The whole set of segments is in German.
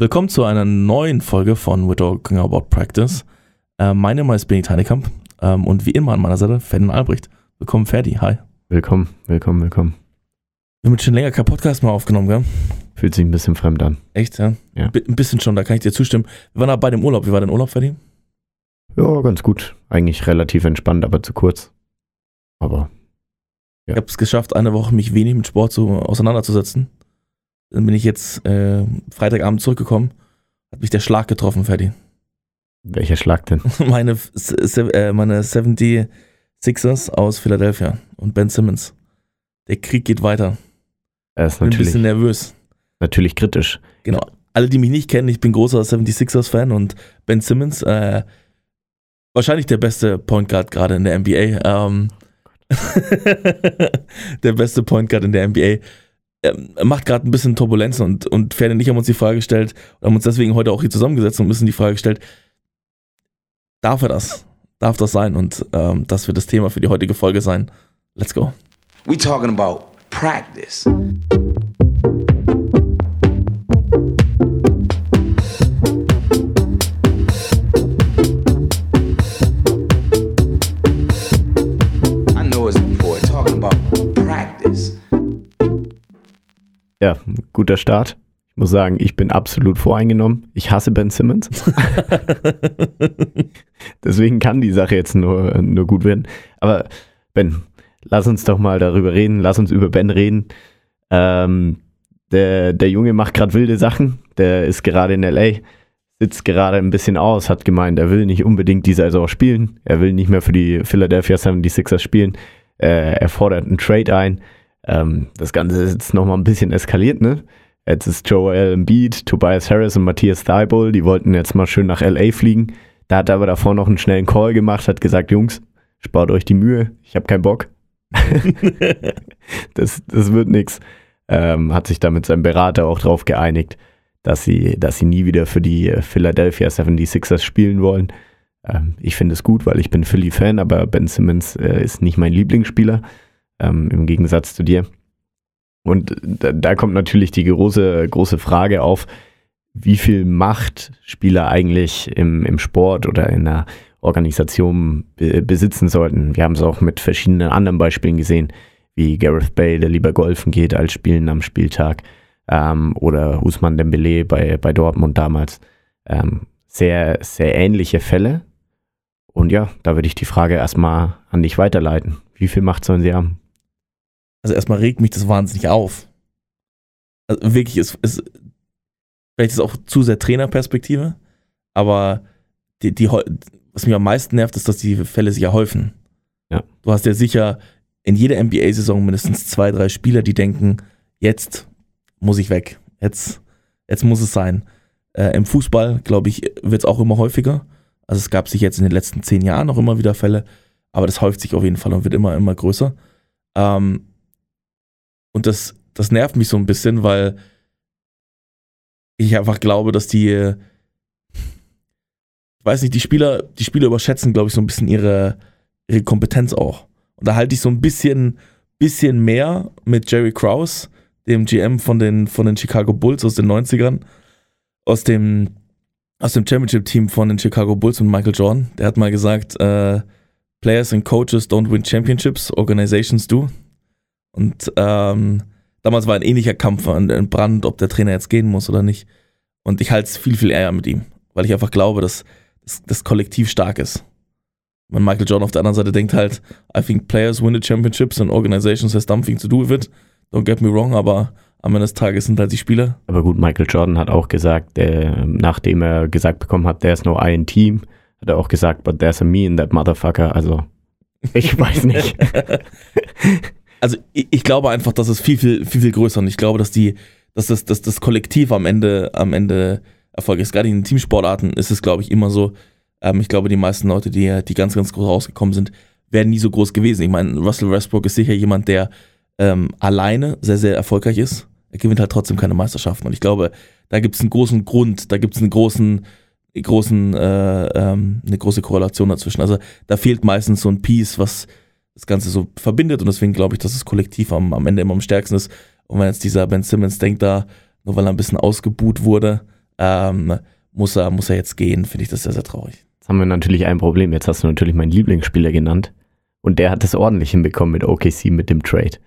Willkommen zu einer neuen Folge von We're Talking About Practice. Äh, mein Name ist Benny Teinekamp ähm, und wie immer an meiner Seite Ferdinand Albrecht. Willkommen, Ferdi. Hi. Willkommen, willkommen, willkommen. Wir haben jetzt schon länger keinen Podcast mehr aufgenommen, gell? Fühlt sich ein bisschen fremd an. Echt, ja? Ja. Ein bisschen schon, da kann ich dir zustimmen. Wir waren aber bei dem Urlaub. Wie war dein Urlaub, Ferdi? Ja, ganz gut. Eigentlich relativ entspannt, aber zu kurz. Aber Ja. Ich habe es geschafft, eine Woche mich wenig mit Sport so auseinanderzusetzen. Dann bin ich jetzt äh, Freitagabend zurückgekommen. Hat mich der Schlag getroffen, Ferdi. welcher Schlag denn? meine, äh, meine 76ers aus Philadelphia und Ben Simmons. Der Krieg geht weiter. Er ist Bin ein natürlich, bisschen nervös. natürlich kritisch. Genau. Alle, die mich nicht kennen, ich bin großer 76ers-Fan und Ben Simmons, äh, wahrscheinlich der beste Point Guard gerade in der NBA. Ähm, der beste Point Guard in der NBA. Ähm, macht gerade ein bisschen Turbulenzen und, und Ferdinand und ich haben uns die Frage gestellt, haben uns deswegen heute auch hier zusammengesetzt und müssen die Frage gestellt, darf er das? Darf das sein? Und ähm, das wird das Thema für die heutige Folge sein. Let's go. We talking about practice. Ja, guter Start. Ich muss sagen, ich bin absolut voreingenommen. Ich hasse Ben Simmons. Deswegen kann die Sache jetzt nur, nur gut werden. Aber Ben, lass uns doch mal darüber reden. Lass uns über Ben reden. Ähm, der, der Junge macht gerade wilde Sachen. Der ist gerade in LA, sitzt gerade ein bisschen aus, hat gemeint, er will nicht unbedingt die Saison spielen. Er will nicht mehr für die Philadelphia 76ers spielen. Äh, er fordert einen Trade ein. Ähm, das Ganze ist jetzt nochmal ein bisschen eskaliert, ne? Jetzt ist Joel Embiid, Tobias Harris und Matthias Thibault, die wollten jetzt mal schön nach LA fliegen. Da hat er aber davor noch einen schnellen Call gemacht, hat gesagt, Jungs, spart euch die Mühe, ich habe keinen Bock. das, das wird nix. Ähm, hat sich da mit seinem Berater auch drauf geeinigt, dass sie, dass sie nie wieder für die äh, Philadelphia 76ers spielen wollen. Ähm, ich finde es gut, weil ich bin Philly-Fan, aber Ben Simmons äh, ist nicht mein Lieblingsspieler, ähm, im Gegensatz zu dir. Und da, da kommt natürlich die große, große Frage auf, wie viel Macht Spieler eigentlich im, im Sport oder in einer Organisation be besitzen sollten. Wir haben es auch mit verschiedenen anderen Beispielen gesehen, wie Gareth Bale, der lieber golfen geht als spielen am Spieltag, ähm, oder Usman Dembele bei, bei Dortmund damals. Ähm, sehr, sehr ähnliche Fälle. Und ja, da würde ich die Frage erstmal an dich weiterleiten. Wie viel Macht sollen sie haben? Also erstmal regt mich das wahnsinnig auf. Also wirklich, es ist, vielleicht ist es auch zu sehr Trainerperspektive, aber die, die, was mich am meisten nervt, ist, dass die Fälle sich ja häufen. Ja. Du hast ja sicher in jeder NBA-Saison mindestens zwei, drei Spieler, die denken, jetzt muss ich weg. Jetzt, jetzt muss es sein. Äh, Im Fußball, glaube ich, wird es auch immer häufiger. Also es gab sich jetzt in den letzten zehn Jahren auch immer wieder Fälle, aber das häuft sich auf jeden Fall und wird immer, immer größer. Ähm, und das, das nervt mich so ein bisschen, weil ich einfach glaube, dass die, ich weiß nicht, die Spieler, die Spieler überschätzen, glaube ich, so ein bisschen ihre, ihre Kompetenz auch. Und da halte ich so ein bisschen, bisschen mehr mit Jerry Krause, dem GM von den, von den Chicago Bulls aus den 90ern, aus dem, aus dem Championship-Team von den Chicago Bulls und Michael Jordan. Der hat mal gesagt, äh, Players and Coaches don't win championships, organizations do. Und ähm, damals war ein ähnlicher Kampf an- entbrannt, ob der Trainer jetzt gehen muss oder nicht. Und ich halte es viel, viel eher mit ihm, weil ich einfach glaube, dass das, das Kollektiv stark ist. Wenn Michael Jordan auf der anderen Seite denkt halt, I think players win the championships and organizations has something to do with it. Don't get me wrong, aber am Ende des Tages sind halt die Spieler. Aber gut, Michael Jordan hat auch gesagt, der, nachdem er gesagt bekommen hat, there's no I in Team, hat er auch gesagt, but there's a me in that motherfucker. Also, ich weiß nicht. Also ich, ich glaube einfach, dass es viel, viel, viel, viel größer und ich glaube, dass die, dass das, dass das Kollektiv am Ende, am Ende Erfolg ist. Gerade in Teamsportarten ist es, glaube ich, immer so. Ähm, ich glaube, die meisten Leute, die, die ganz, ganz groß rausgekommen sind, wären nie so groß gewesen. Ich meine, Russell Westbrook ist sicher jemand, der ähm, alleine sehr, sehr erfolgreich ist. Er gewinnt halt trotzdem keine Meisterschaften. Und ich glaube, da gibt es einen großen Grund, da gibt es einen großen, großen, äh, ähm, eine große Korrelation dazwischen. Also da fehlt meistens so ein Piece, was das Ganze so verbindet und deswegen glaube ich, dass das Kollektiv am, am Ende immer am stärksten ist. Und wenn jetzt dieser Ben Simmons denkt da, nur weil er ein bisschen ausgebuht wurde, ähm, muss, er, muss er jetzt gehen, finde ich das sehr, sehr traurig. Jetzt haben wir natürlich ein Problem. Jetzt hast du natürlich meinen Lieblingsspieler genannt. Und der hat es ordentlich hinbekommen mit OKC, mit dem Trade.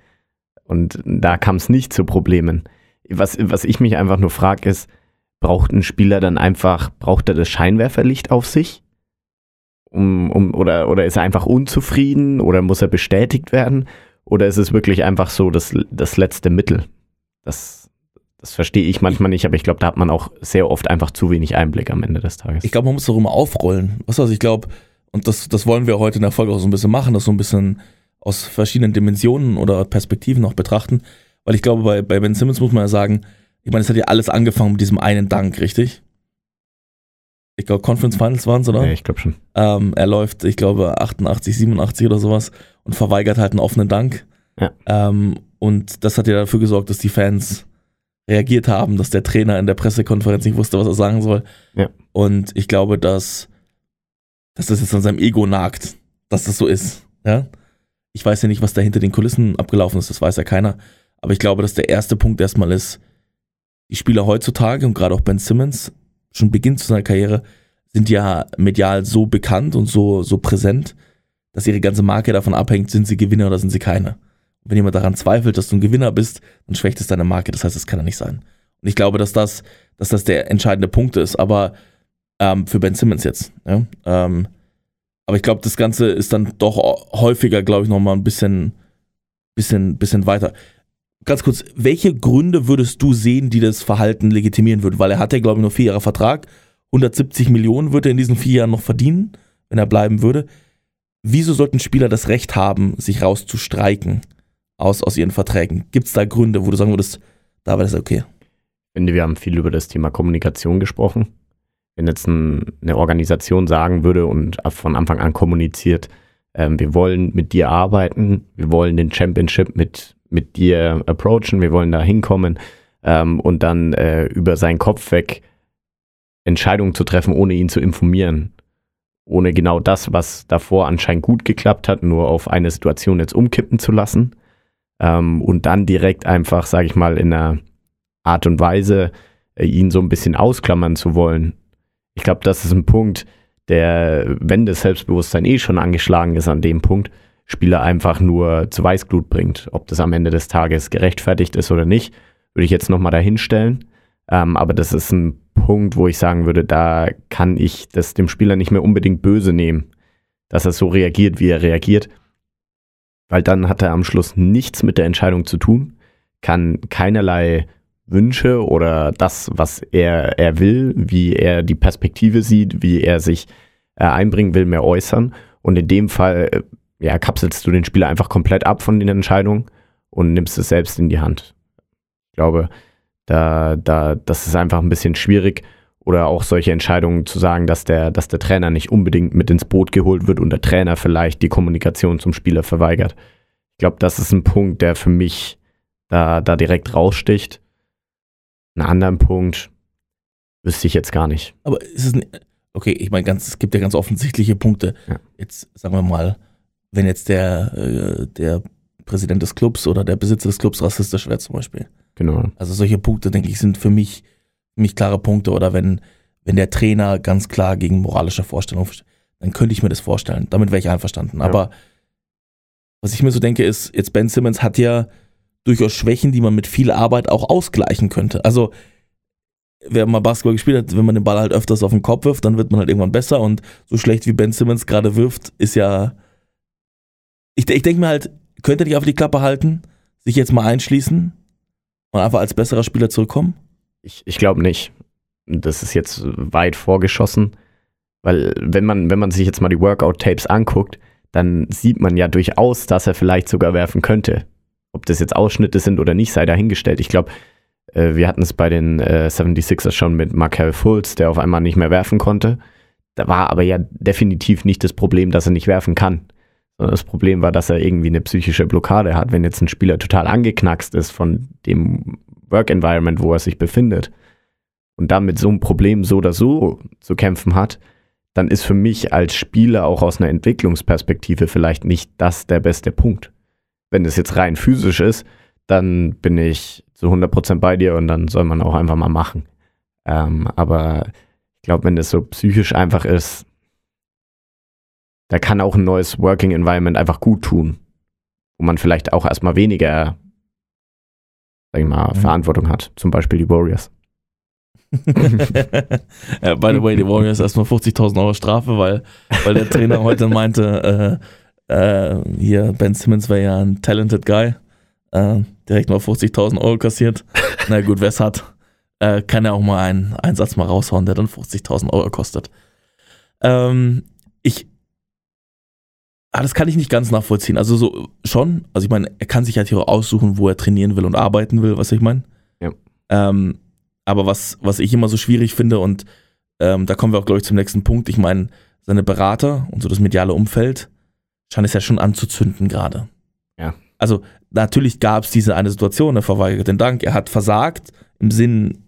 Und da kam es nicht zu Problemen. Was, was ich mich einfach nur frage, ist, braucht ein Spieler dann einfach, braucht er das Scheinwerferlicht auf sich? Um, um, oder, oder ist er einfach unzufrieden oder muss er bestätigt werden? Oder ist es wirklich einfach so das, das letzte Mittel? Das, das verstehe ich manchmal nicht, aber ich glaube, da hat man auch sehr oft einfach zu wenig Einblick am Ende des Tages. Ich glaube, man muss darüber aufrollen. Was also ich glaube, und das, das wollen wir heute in der Folge auch so ein bisschen machen, das so ein bisschen aus verschiedenen Dimensionen oder Perspektiven noch betrachten. Weil ich glaube, bei, bei Ben Simmons muss man ja sagen, ich meine, es hat ja alles angefangen mit diesem einen Dank, richtig? Ich glaube, Conference Finals waren es, oder? Ja, ich glaube schon. Ähm, er läuft, ich glaube, 88, 87 oder sowas und verweigert halt einen offenen Dank. Ja. Ähm, und das hat ja dafür gesorgt, dass die Fans reagiert haben, dass der Trainer in der Pressekonferenz nicht wusste, was er sagen soll. Ja. Und ich glaube, dass, dass das jetzt an seinem Ego nagt, dass das so ist. Ja? Ich weiß ja nicht, was da hinter den Kulissen abgelaufen ist, das weiß ja keiner. Aber ich glaube, dass der erste Punkt erstmal ist, die Spieler heutzutage und gerade auch Ben Simmons, schon Beginn zu seiner Karriere, sind ja medial so bekannt und so, so präsent, dass ihre ganze Marke davon abhängt, sind sie Gewinner oder sind sie keine. Und wenn jemand daran zweifelt, dass du ein Gewinner bist, dann schwächt es deine Marke. Das heißt, das kann er nicht sein. Und ich glaube, dass das, dass das der entscheidende Punkt ist, aber ähm, für Ben Simmons jetzt. Ja? Ähm, aber ich glaube, das Ganze ist dann doch häufiger, glaube ich, nochmal ein bisschen, bisschen, bisschen weiter. Ganz kurz, welche Gründe würdest du sehen, die das Verhalten legitimieren würden? Weil er hat ja, glaube ich, nur vier Jahre Vertrag. 170 Millionen würde er in diesen vier Jahren noch verdienen, wenn er bleiben würde. Wieso sollten Spieler das Recht haben, sich rauszustreiken aus, aus ihren Verträgen? Gibt es da Gründe, wo du sagen würdest, da wäre das okay? Ich finde, wir haben viel über das Thema Kommunikation gesprochen. Wenn jetzt ein, eine Organisation sagen würde und von Anfang an kommuniziert, ähm, wir wollen mit dir arbeiten, wir wollen den Championship mit, mit dir approachen, wir wollen da hinkommen ähm, und dann äh, über seinen Kopf weg Entscheidungen zu treffen, ohne ihn zu informieren. Ohne genau das, was davor anscheinend gut geklappt hat, nur auf eine Situation jetzt umkippen zu lassen. Ähm, und dann direkt einfach, sage ich mal, in einer Art und Weise äh, ihn so ein bisschen ausklammern zu wollen. Ich glaube, das ist ein Punkt, der, wenn das Selbstbewusstsein eh schon angeschlagen ist an dem Punkt, Spieler einfach nur zu Weißglut bringt. Ob das am Ende des Tages gerechtfertigt ist oder nicht, würde ich jetzt nochmal dahinstellen. Ähm, aber das ist ein Punkt, wo ich sagen würde, da kann ich das dem Spieler nicht mehr unbedingt böse nehmen, dass er so reagiert, wie er reagiert. Weil dann hat er am Schluss nichts mit der Entscheidung zu tun, kann keinerlei Wünsche oder das, was er, er will, wie er die Perspektive sieht, wie er sich äh, einbringen will, mehr äußern. Und in dem Fall äh, ja, kapselst du den Spieler einfach komplett ab von den Entscheidungen und nimmst es selbst in die Hand. Ich glaube, da, da, das ist einfach ein bisschen schwierig. Oder auch solche Entscheidungen zu sagen, dass der, dass der Trainer nicht unbedingt mit ins Boot geholt wird und der Trainer vielleicht die Kommunikation zum Spieler verweigert. Ich glaube, das ist ein Punkt, der für mich da, da direkt raussticht. Einen anderen Punkt wüsste ich jetzt gar nicht. Aber ist es ein, okay, ich meine, ganz, es gibt ja ganz offensichtliche Punkte. Ja. Jetzt sagen wir mal, wenn jetzt der, äh, der Präsident des Clubs oder der Besitzer des Clubs rassistisch wäre zum Beispiel. Genau. Also solche Punkte, denke ich, sind für mich, für mich klare Punkte. Oder wenn, wenn der Trainer ganz klar gegen moralische Vorstellungen, dann könnte ich mir das vorstellen. Damit wäre ich einverstanden. Ja. Aber was ich mir so denke, ist, jetzt Ben Simmons hat ja durchaus Schwächen, die man mit viel Arbeit auch ausgleichen könnte. Also, wer mal Basketball gespielt hat, wenn man den Ball halt öfters auf den Kopf wirft, dann wird man halt irgendwann besser. Und so schlecht wie Ben Simmons gerade wirft, ist ja. Ich, ich denke mir halt, könnte er nicht auf die Klappe halten, sich jetzt mal einschließen und einfach als besserer Spieler zurückkommen? Ich, ich glaube nicht. Das ist jetzt weit vorgeschossen, weil wenn man, wenn man sich jetzt mal die Workout-Tapes anguckt, dann sieht man ja durchaus, dass er vielleicht sogar werfen könnte. Ob das jetzt Ausschnitte sind oder nicht, sei dahingestellt. Ich glaube, äh, wir hatten es bei den äh, 76ers schon mit Markel Fultz, der auf einmal nicht mehr werfen konnte. Da war aber ja definitiv nicht das Problem, dass er nicht werfen kann. Sondern das Problem war, dass er irgendwie eine psychische Blockade hat. Wenn jetzt ein Spieler total angeknackst ist von dem Work Environment, wo er sich befindet und damit so ein Problem so oder so zu kämpfen hat, dann ist für mich als Spieler auch aus einer Entwicklungsperspektive vielleicht nicht das der beste Punkt. Wenn es jetzt rein physisch ist, dann bin ich zu 100% bei dir und dann soll man auch einfach mal machen. Ähm, aber ich glaube, wenn das so psychisch einfach ist, da kann auch ein neues Working Environment einfach gut tun. Wo man vielleicht auch erstmal weniger, sag ich mal, Mhm. Verantwortung hat. Zum Beispiel die Warriors. ja, by the way, die Warriors erstmal 50.000 Euro Strafe, weil, weil der Trainer heute meinte, äh, äh, hier, Ben Simmons wäre ja ein talented Guy. Äh, direkt mal 50.000 Euro kassiert. Na gut, wer es hat, äh, kann ja auch mal einen Einsatz mal raushauen, der dann 50.000 Euro kostet. Ähm, ah, das kann ich nicht ganz nachvollziehen. Also so schon, also ich meine, er kann sich halt hier aussuchen, wo er trainieren will und arbeiten will, was ich meine. Ja. Ähm, aber was, was ich immer so schwierig finde, und ähm, da kommen wir auch, glaube ich, zum nächsten Punkt, ich meine, seine Berater und so das mediale Umfeld scheint es ja schon anzuzünden gerade. Ja. Also natürlich gab es diese eine Situation, er verweigert den Dank, er hat versagt im Sinn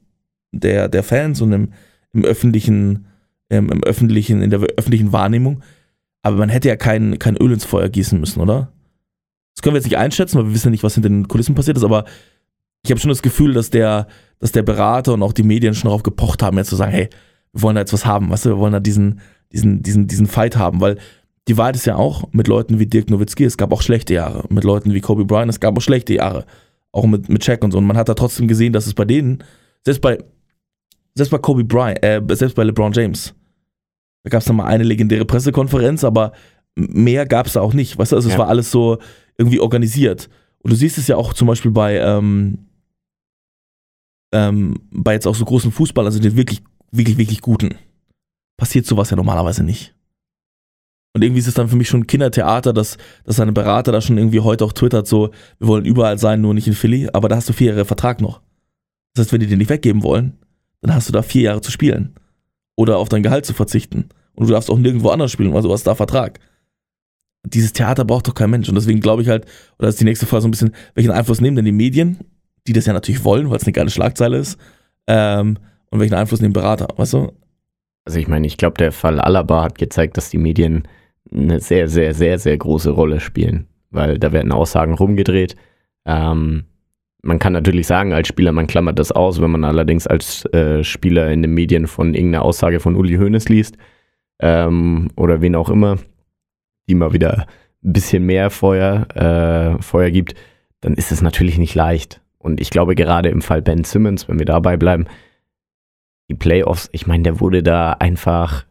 der, der Fans und im, im öffentlichen, ähm, im öffentlichen, in der öffentlichen Wahrnehmung. Aber man hätte ja kein, kein Öl ins Feuer gießen müssen, oder? Das können wir jetzt nicht einschätzen, weil wir wissen ja nicht, was hinter den Kulissen passiert ist, aber ich habe schon das Gefühl, dass der, dass der Berater und auch die Medien schon darauf gepocht haben, jetzt zu sagen, hey, wir wollen da jetzt was haben, weißt du, wir wollen da diesen, diesen, diesen, diesen Fight haben, weil die Wahrheit ist ja auch mit Leuten wie Dirk Nowitzki, es gab auch schlechte Jahre, mit Leuten wie Kobe Bryant, es gab auch schlechte Jahre, auch mit, mit Shaq und so. Und man hat da trotzdem gesehen, dass es bei denen, selbst bei, selbst bei Kobe Bryant, äh, selbst bei LeBron James, da gab es dann mal eine legendäre Pressekonferenz, aber mehr gab es da auch nicht, weißt du, also es Ja. war alles so irgendwie organisiert. Und du siehst es ja auch zum Beispiel bei, ähm, ähm, bei jetzt auch so großen Fußball, also den wirklich, wirklich, wirklich guten, passiert sowas ja normalerweise nicht. Und irgendwie ist es dann für mich schon Kindertheater, dass, dass seine Berater da schon irgendwie heute auch twittert, so, wir wollen überall sein, nur nicht in Philly, aber da hast du vier Jahre Vertrag noch. Das heißt, wenn die den nicht weggeben wollen, dann hast du da vier Jahre zu spielen. Oder auf dein Gehalt zu verzichten. Und du darfst auch nirgendwo anders spielen, also du hast da Vertrag. Dieses Theater braucht doch kein Mensch. Und deswegen glaube ich halt, oder ist die nächste Frage so ein bisschen, welchen Einfluss nehmen denn die Medien, die das ja natürlich wollen, weil es eine geile Schlagzeile ist, ähm, und welchen Einfluss nehmen Berater, weißt du? Also ich meine, ich glaube, der Fall Alaba hat gezeigt, dass die Medien eine sehr, sehr, sehr, sehr große Rolle spielen, weil da werden Aussagen rumgedreht. Ähm, man kann natürlich sagen, als Spieler, man klammert das aus, wenn man allerdings als äh, Spieler in den Medien von irgendeiner Aussage von Uli Hoeneß liest ähm, oder wen auch immer, die mal wieder ein bisschen mehr Feuer, äh, Feuer gibt, dann ist es natürlich nicht leicht. Und ich glaube, gerade im Fall Ben Simmons, wenn wir dabei bleiben, die Playoffs, ich meine, der wurde da einfach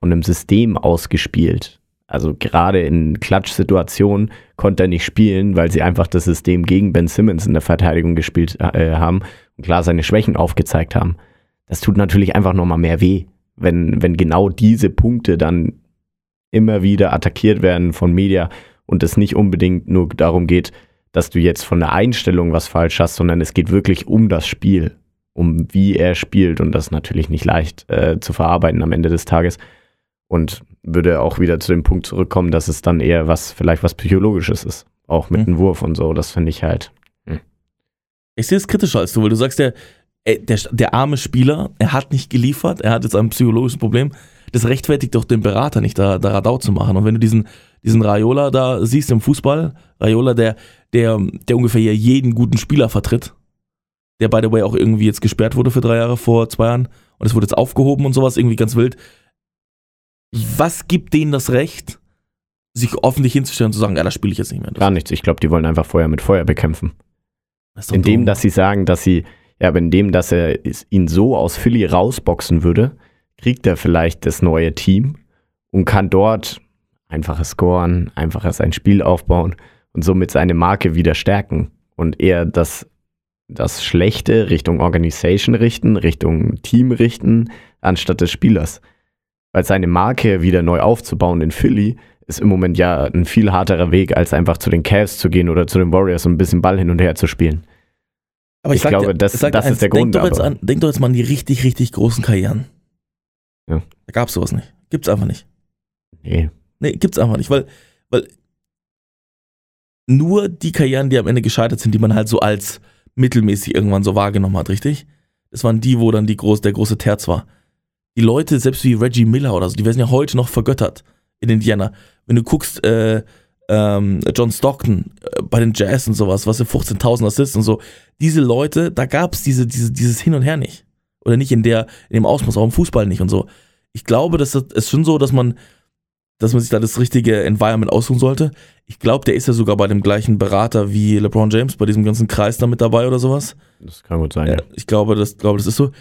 von einem System ausgespielt. Also gerade in Klatsch-Situationen konnte er nicht spielen, weil sie einfach das System gegen Ben Simmons in der Verteidigung gespielt äh, haben und klar seine Schwächen aufgezeigt haben. Das tut natürlich einfach nochmal mehr weh, wenn, wenn genau diese Punkte dann immer wieder attackiert werden von Media und es nicht unbedingt nur darum geht, dass du jetzt von der Einstellung was falsch hast, sondern es geht wirklich um das Spiel, um wie er spielt und das ist natürlich nicht leicht äh, zu verarbeiten am Ende des Tages und würde auch wieder zu dem Punkt zurückkommen, dass es dann eher was, vielleicht was Psychologisches ist, auch mit Mhm. dem Wurf und so, das finde ich halt. Ich sehe es kritischer als du, weil du sagst, ey, der, der arme Spieler, er hat nicht geliefert, er hat jetzt ein psychologisches Problem. Das rechtfertigt doch den Berater nicht, da, da Radau zu machen. Und wenn du diesen, diesen Raiola da siehst im Fußball, Raiola, der, der, der ungefähr hier jeden guten Spieler vertritt, der by the way auch irgendwie jetzt gesperrt wurde für drei Jahre vor zwei Jahren und es wurde jetzt aufgehoben und sowas, irgendwie ganz wild. Was gibt denen das Recht, sich öffentlich hinzustellen und zu sagen, ja, das spiele ich jetzt nicht mehr? Das Gar nichts. Ich glaube, die wollen einfach Feuer mit Feuer bekämpfen. Indem, dass sie sagen, dass sie, ja, aber indem, dass er ihn so aus Philly rausboxen würde, kriegt er vielleicht das neue Team und kann dort einfaches scoren, einfacher sein Spiel aufbauen und somit seine Marke wieder stärken und eher das, das Schlechte Richtung Organisation richten, Richtung Team richten, anstatt des Spielers. Weil seine Marke wieder neu aufzubauen in Philly ist im Moment ja ein viel harterer Weg, als einfach zu den Cavs zu gehen oder zu den Warriors und ein bisschen Ball hin und her zu spielen. Aber Ich sag glaube, dir- das- ich das dir ist der denk Grund, Doch jetzt an, denk doch jetzt mal an die richtig, richtig großen Karrieren. Ja. Da gab's sowas nicht. Gibt's einfach nicht. Nee. Nee, gibt's einfach nicht, weil, weil nur die Karrieren, die am Ende gescheitert sind, die man halt so als mittelmäßig irgendwann so wahrgenommen hat, richtig? Das waren die, wo dann die groß, der große Terz war. Die Leute, selbst wie Reggie Miller oder so, die werden ja heute noch vergöttert in Indiana. Wenn du guckst, äh, ähm, John Stockton äh, bei den Jazz und sowas, was für 15.000 Assists und so, diese Leute, da gab's diese, diese, dieses Hin und Her nicht. Oder nicht in der, in dem Ausmaß, auch im Fußball nicht und so. Ich glaube, das ist schon so, dass man, dass man sich da das richtige Environment aussuchen sollte. Ich glaube, der ist ja sogar bei dem gleichen Berater wie LeBron James, bei diesem ganzen Kreis da mit dabei oder sowas. Das kann gut sein, ja. Ich glaube, das, glaube, das ist so.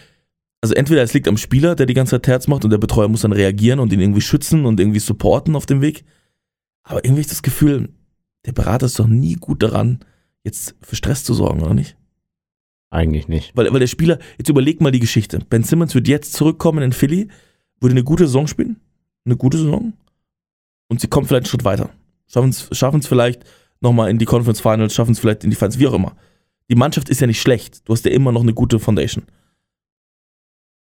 Also entweder es liegt am Spieler, der die ganze Zeit Terz macht und der Betreuer muss dann reagieren und ihn irgendwie schützen und irgendwie supporten auf dem Weg. Aber irgendwie ich das Gefühl, der Berater ist doch nie gut daran, jetzt für Stress zu sorgen, oder nicht? Eigentlich nicht. Weil, weil der Spieler, jetzt überleg mal die Geschichte. Ben Simmons wird jetzt zurückkommen in Philly, würde eine gute Saison spielen, eine gute Saison, und sie kommen vielleicht einen Schritt weiter. Schaffen es vielleicht nochmal in die Conference Finals, schaffen es vielleicht in die Finals, wie auch immer. Die Mannschaft ist ja nicht schlecht. Du hast ja immer noch eine gute Foundation.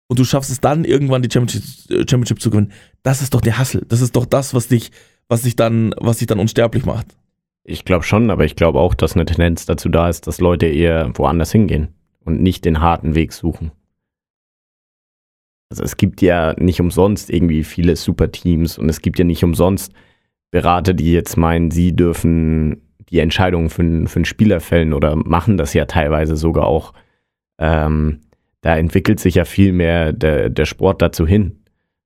Und du schaffst es dann irgendwann die Championship, äh, Championship zu gewinnen. Das ist doch der Hassel. Das ist doch das, was dich, was dich dann, was dich dann unsterblich macht. Ich glaube schon, aber ich glaube auch, dass eine Tendenz dazu da ist, dass Leute eher woanders hingehen und nicht den harten Weg suchen. Also es gibt ja nicht umsonst irgendwie viele Superteams und es gibt ja nicht umsonst Berater, die jetzt meinen, sie dürfen die Entscheidungen für, für einen Spieler fällen oder machen das ja teilweise sogar auch. Ähm, da entwickelt sich ja viel mehr der, der Sport dazu hin,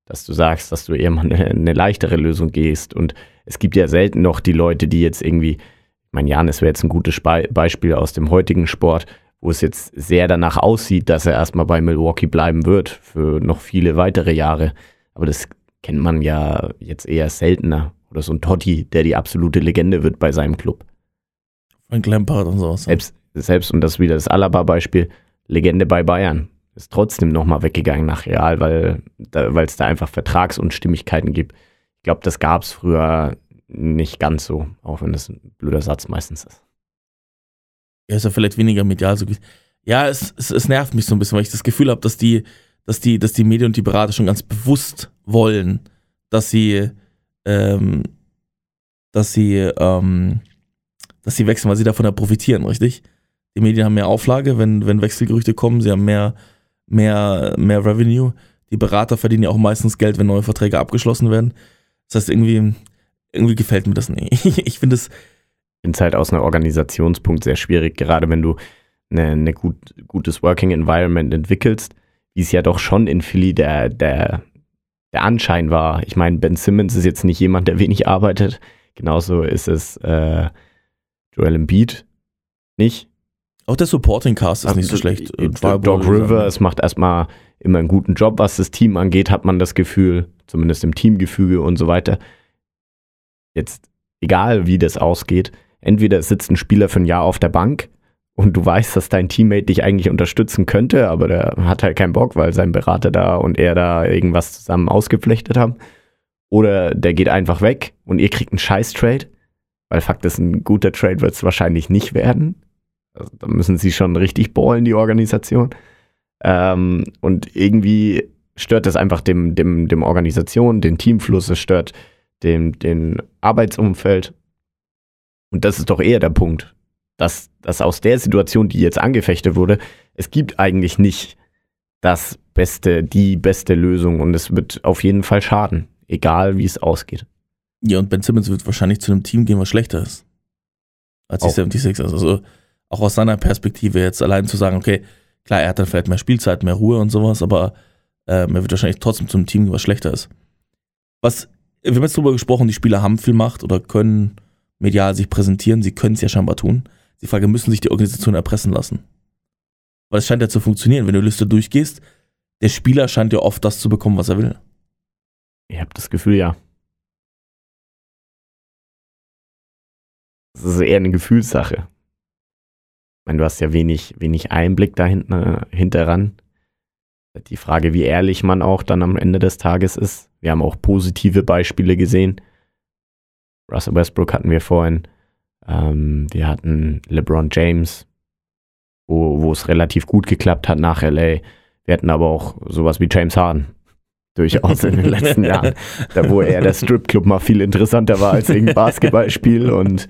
dass du sagst, dass du eher mal eine, eine leichtere Lösung gehst und es gibt ja selten noch die Leute, die jetzt irgendwie, ich meine, Janis wäre jetzt ein gutes Be Beispiel aus dem heutigen Sport, wo es jetzt sehr danach aussieht, dass er erstmal bei Milwaukee bleiben wird für noch viele weitere Jahre. Aber das kennt man ja jetzt eher seltener. Oder so ein Totti, der die absolute Legende wird bei seinem Club. Frank Lampard und sowas. Selbst, selbst und das ist wieder das Alaba-Beispiel, Legende bei Bayern. Ist trotzdem nochmal weggegangen nach Real, weil es da einfach Vertragsunstimmigkeiten gibt. Ich glaube, das gab es früher nicht ganz so, auch wenn das ein blöder Satz meistens ist. Ja, ist ja vielleicht weniger medial so. Ja, es, es, es nervt mich so ein bisschen, weil ich das Gefühl habe, dass die, dass die, dass die Medien und die Berater schon ganz bewusst wollen, dass sie, ähm, dass sie, ähm, dass sie wechseln, weil sie davon ja profitieren, richtig? Die Medien haben mehr Auflage, wenn, wenn Wechselgerüchte kommen, sie haben mehr, mehr, mehr Revenue. Die Berater verdienen ja auch meistens Geld, wenn neue Verträge abgeschlossen werden. Das heißt, irgendwie, irgendwie gefällt mir das nicht. Ich finde es. Ich finde es halt aus einem Organisationspunkt sehr schwierig, gerade wenn du ein gut, gutes Working Environment entwickelst, wie es ja doch schon in Philly der, der, der Anschein war. Ich meine, Ben Simmons ist jetzt nicht jemand, der wenig arbeitet. Genauso ist es äh, Joel Embiid nicht. Auch der Supporting Cast ist also, nicht so schlecht. Doc, Doc Rivers macht erstmal immer einen guten Job, was das Team angeht, hat man das Gefühl, zumindest im Teamgefüge und so weiter. Jetzt, egal wie das ausgeht, entweder sitzt ein Spieler für ein Jahr auf der Bank und du weißt, dass dein Teammate dich eigentlich unterstützen könnte, aber der hat halt keinen Bock, weil sein Berater da und er da irgendwas zusammen ausgeflechtet haben. Oder der geht einfach weg und ihr kriegt einen Scheiß-Trade, weil Fakt ist, ein guter Trade wird es wahrscheinlich nicht werden. Also, da müssen sie schon richtig ballen, die Organisation. Ähm, und irgendwie stört das einfach dem, dem, dem Organisation, den Teamfluss, es stört dem, den Arbeitsumfeld. Und das ist doch eher der Punkt, dass, dass aus der Situation, die jetzt angefechtet wurde, es gibt eigentlich nicht das beste, die beste Lösung und es wird auf jeden Fall schaden, egal wie es ausgeht. Ja, und Ben Simmons wird wahrscheinlich zu einem Team gehen, was schlechter ist als die 76ers. Also auch aus seiner Perspektive jetzt allein zu sagen, okay, klar, er hat dann vielleicht mehr Spielzeit, mehr Ruhe und sowas, aber ähm, er wird wahrscheinlich trotzdem zum Team, was schlechter ist. Was wir haben jetzt darüber gesprochen, die Spieler haben viel Macht oder können medial sich präsentieren, sie können es ja scheinbar tun. Die Frage, müssen sich die Organisationen erpressen lassen? Weil es scheint ja zu funktionieren, wenn du Liste durchgehst, der Spieler scheint ja oft das zu bekommen, was er will. Ich habe das Gefühl, ja. Das ist eher eine Gefühlssache. Ich meine, du hast ja wenig, wenig Einblick da hinten, äh, hinteran. Die Frage, wie ehrlich man auch dann am Ende des Tages ist. Wir haben auch positive Beispiele gesehen. Russell Westbrook hatten wir vorhin. Ähm, wir hatten LeBron James, wo, es relativ gut geklappt hat nach LA. Wir hatten aber auch sowas wie James Harden. Durchaus in den letzten Jahren. Da, wo er der Stripclub mal viel interessanter war als irgendein Basketballspiel und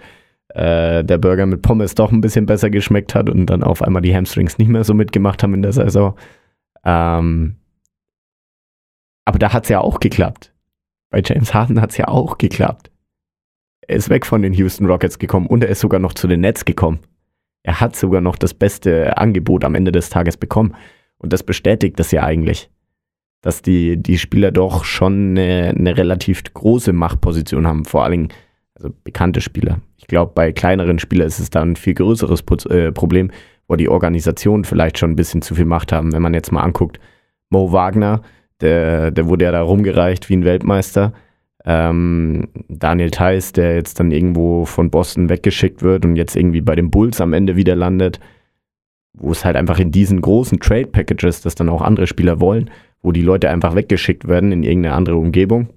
äh, der Burger mit Pommes doch ein bisschen besser geschmeckt hat und dann auf einmal die Hamstrings nicht mehr so mitgemacht haben in der Saison. Ähm, aber da hat es ja auch geklappt. Bei James Harden hat es ja auch geklappt. Er ist weg von den Houston Rockets gekommen und er ist sogar noch zu den Nets gekommen. Er hat sogar noch das beste Angebot am Ende des Tages bekommen. Und das bestätigt das ja eigentlich, dass die, die Spieler doch schon eine, eine relativ große Machtposition haben, vor allem also bekannte Spieler. Ich glaube, bei kleineren Spielern ist es da ein viel größeres äh, Problem, wo die Organisationen vielleicht schon ein bisschen zu viel Macht haben. Wenn man jetzt mal anguckt, Mo Wagner, der, der wurde ja da rumgereicht wie ein Weltmeister. Ähm, Daniel Theiss, der jetzt dann irgendwo von Boston weggeschickt wird und jetzt irgendwie bei den Bulls am Ende wieder landet, wo es halt einfach in diesen großen Trade Packages, das dann auch andere Spieler wollen, wo die Leute einfach weggeschickt werden in irgendeine andere Umgebung,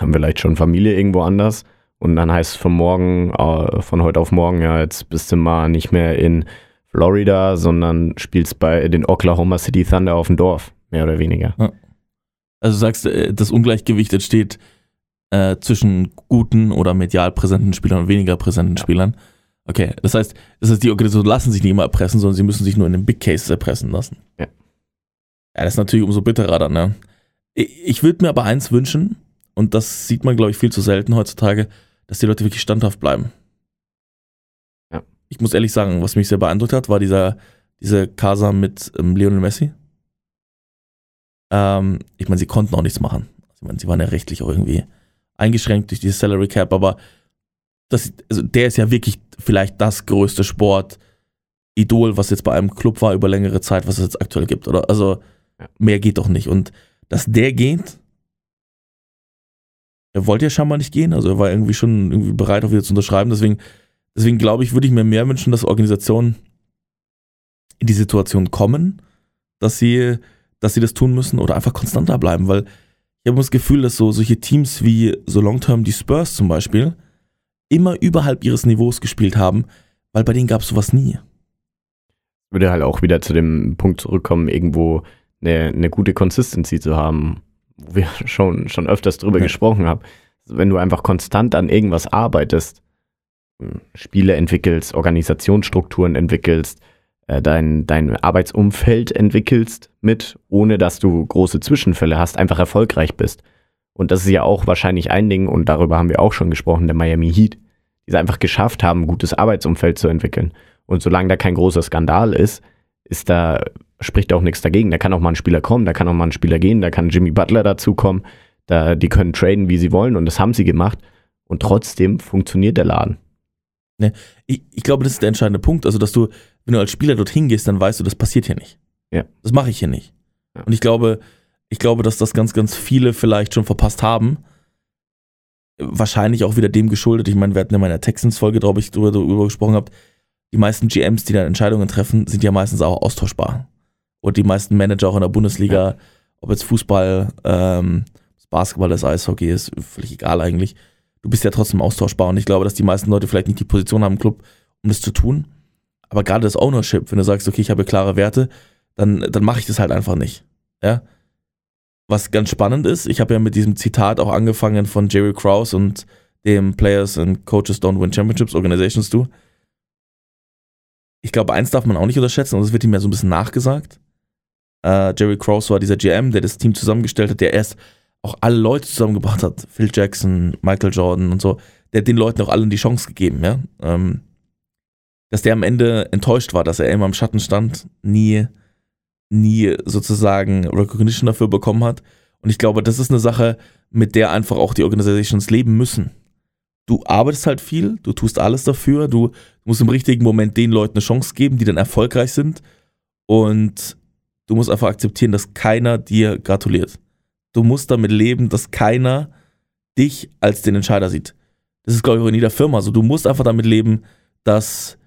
haben vielleicht schon Familie irgendwo anders und dann heißt es von morgen, äh, von heute auf morgen, ja, jetzt bist du mal nicht mehr in Florida, sondern spielst bei den Oklahoma City Thunder auf dem Dorf, mehr oder weniger. Ja. Also sagst du, äh, das Ungleichgewicht entsteht äh, zwischen guten oder medial präsenten Spielern und weniger präsenten ja. Spielern. Okay, das heißt, das heißt, die Organisationen lassen sich nicht immer erpressen, sondern sie müssen sich nur in den Big Cases erpressen lassen. Ja. Ja, das ist natürlich umso bitterer dann, ne? Ich, ich würde mir aber eins wünschen, und das sieht man, glaube ich, viel zu selten heutzutage, dass die Leute wirklich standhaft bleiben. Ja. Ich muss ehrlich sagen, was mich sehr beeindruckt hat, war dieser, diese Casa mit ähm, Lionel Messi. Ähm, ich meine, sie konnten auch nichts machen. Ich meine, sie waren ja rechtlich auch irgendwie eingeschränkt durch dieses Salary Cap, aber das, also der ist ja wirklich vielleicht das größte Sport-Idol, was jetzt bei einem Club war über längere Zeit, was es jetzt aktuell gibt, oder? Also mehr geht doch nicht. Und dass der geht, er wollte ja scheinbar nicht gehen, also er war irgendwie schon irgendwie bereit, auch wieder zu unterschreiben. Deswegen, deswegen glaube ich, würde ich mir mehr wünschen, dass Organisationen in die Situation kommen, dass sie, dass sie das tun müssen oder einfach konstanter bleiben, weil ich habe das Gefühl, dass so solche Teams wie so Long-Term die Spurs zum Beispiel immer überhalb ihres Niveaus gespielt haben, weil bei denen gab es sowas nie. Würde halt auch wieder zu dem Punkt zurückkommen, irgendwo eine, eine gute Consistency zu haben wo wir schon, schon öfters drüber ja. gesprochen haben, wenn du einfach konstant an irgendwas arbeitest, hm, Spiele entwickelst, Organisationsstrukturen entwickelst, äh, dein, dein Arbeitsumfeld entwickelst mit, ohne dass du große Zwischenfälle hast, einfach erfolgreich bist. Und das ist ja auch wahrscheinlich ein Ding, und darüber haben wir auch schon gesprochen, der Miami Heat, die es einfach geschafft haben, ein gutes Arbeitsumfeld zu entwickeln. Und solange da kein großer Skandal ist, ist da spricht auch nichts dagegen. Da kann auch mal ein Spieler kommen, da kann auch mal ein Spieler gehen, da kann Jimmy Butler dazukommen. Da, die können traden, wie sie wollen und das haben sie gemacht. Und trotzdem funktioniert der Laden. Ne, ich, ich, glaube, das ist der entscheidende Punkt. Also, dass du, wenn du als Spieler dorthin gehst, dann weißt du, das passiert hier nicht. Ja. Das mache ich hier nicht. Ja. Und ich glaube, ich glaube, dass das ganz, ganz viele vielleicht schon verpasst haben. Wahrscheinlich auch wieder dem geschuldet. Ich meine, wir hatten in meiner Texans-Folge, glaube ich, darüber, darüber gesprochen habt. Die meisten GMs, die dann Entscheidungen treffen, sind ja meistens auch austauschbar und die meisten Manager auch in der Bundesliga, ja. ob jetzt Fußball, ähm, Basketball, das Eishockey ist, völlig egal eigentlich. Du bist ja trotzdem austauschbar und ich glaube, dass die meisten Leute vielleicht nicht die Position haben im Club, um das zu tun. Aber gerade das Ownership, wenn du sagst, okay, ich habe klare Werte, dann, dann mache ich das halt einfach nicht. Ja. Was ganz spannend ist, ich habe ja mit diesem Zitat auch angefangen von Jerry Krause und dem Players and Coaches Don't Win Championships Organizations Do. Ich glaube, eins darf man auch nicht unterschätzen und das wird ihm ja so ein bisschen nachgesagt. Äh, Jerry Krause war dieser GM, der das Team zusammengestellt hat, der erst auch alle Leute zusammengebracht hat. Phil Jackson, Michael Jordan und so. Der hat den Leuten auch allen die Chance gegeben, ja. Ähm, dass der am Ende enttäuscht war, dass er immer im Schatten stand, nie, nie sozusagen Recognition dafür bekommen hat. Und ich glaube, das ist eine Sache, mit der einfach auch die Organisations leben müssen. Du arbeitest halt viel, du tust alles dafür, du musst im richtigen Moment den Leuten eine Chance geben, die dann erfolgreich sind. Und Du musst einfach akzeptieren, dass keiner dir gratuliert. Du musst damit leben, dass keiner dich als den Entscheider sieht. Das ist, glaube ich, auch in jeder Firma so. Du musst einfach damit leben, dass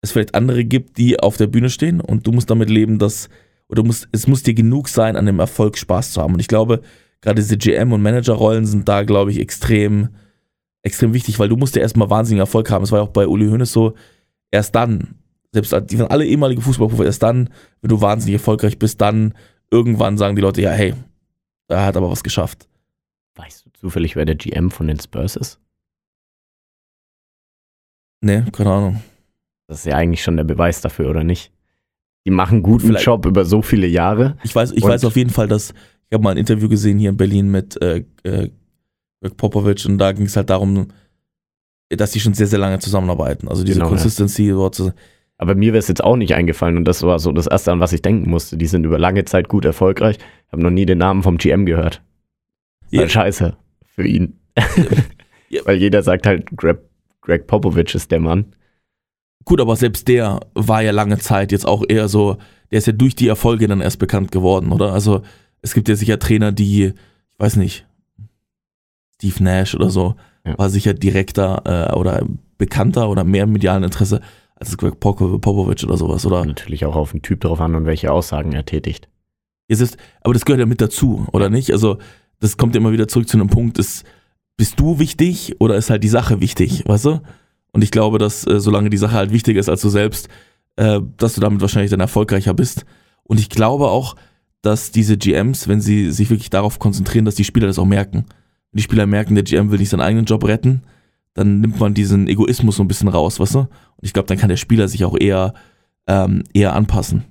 es vielleicht andere gibt, die auf der Bühne stehen und du musst damit leben, dass, oder musst, es muss dir genug sein, an dem Erfolg Spaß zu haben. Und ich glaube, gerade diese GM- und Managerrollen sind da, glaube ich, extrem, extrem wichtig, weil du musst ja erstmal wahnsinnigen Erfolg haben. Es war ja auch bei Uli Hoeneß so, erst dann selbst die waren alle ehemalige Fußballprofi, erst dann, wenn du wahnsinnig erfolgreich bist, dann irgendwann sagen die Leute, ja, hey, er hat aber was geschafft. Weißt du zufällig, wer der GM von den Spurs ist? Nee, keine Ahnung. Das ist ja eigentlich schon der Beweis dafür, oder nicht? Die machen guten Vielleicht. Job über so viele Jahre. Ich weiß, ich weiß auf jeden Fall, dass ich habe mal ein Interview gesehen hier in Berlin mit äh, äh, Popovic und da ging es halt darum, dass die schon sehr, sehr lange zusammenarbeiten. Also diese genau, Consistency ja. dort Aber mir wäre es jetzt auch nicht eingefallen und das war so das Erste, an was ich denken musste. Die sind über lange Zeit gut erfolgreich. Ich habe noch nie den Namen vom GM gehört. Ja. Scheiße für ihn. Ja. Weil jeder sagt halt, Greg, Greg Popovich ist der Mann. Gut, aber selbst der war ja lange Zeit jetzt auch eher so, der ist ja durch die Erfolge dann erst bekannt geworden, oder? Also es gibt ja sicher Trainer, die, ich weiß nicht, Steve Nash oder so, ja. war sicher direkter äh, oder bekannter oder mehr medialen Interesse als Greg Popovich oder sowas, oder? Natürlich auch auf den Typ drauf an und welche Aussagen er tätigt. Es ist, aber das gehört ja mit dazu, oder nicht? Also, das kommt ja immer wieder zurück zu einem Punkt, ist, bist du wichtig oder ist halt die Sache wichtig, weißt du? Und ich glaube, dass äh, solange die Sache halt wichtiger ist als du selbst, äh, dass du damit wahrscheinlich dann erfolgreicher bist. Und ich glaube auch, dass diese GMs, wenn sie sich wirklich darauf konzentrieren, dass die Spieler das auch merken. Die Spieler merken, der GM will nicht seinen eigenen Job retten, dann nimmt man diesen Egoismus so ein bisschen raus, weißt du? Und ich glaube, dann kann der Spieler sich auch eher, ähm, eher anpassen.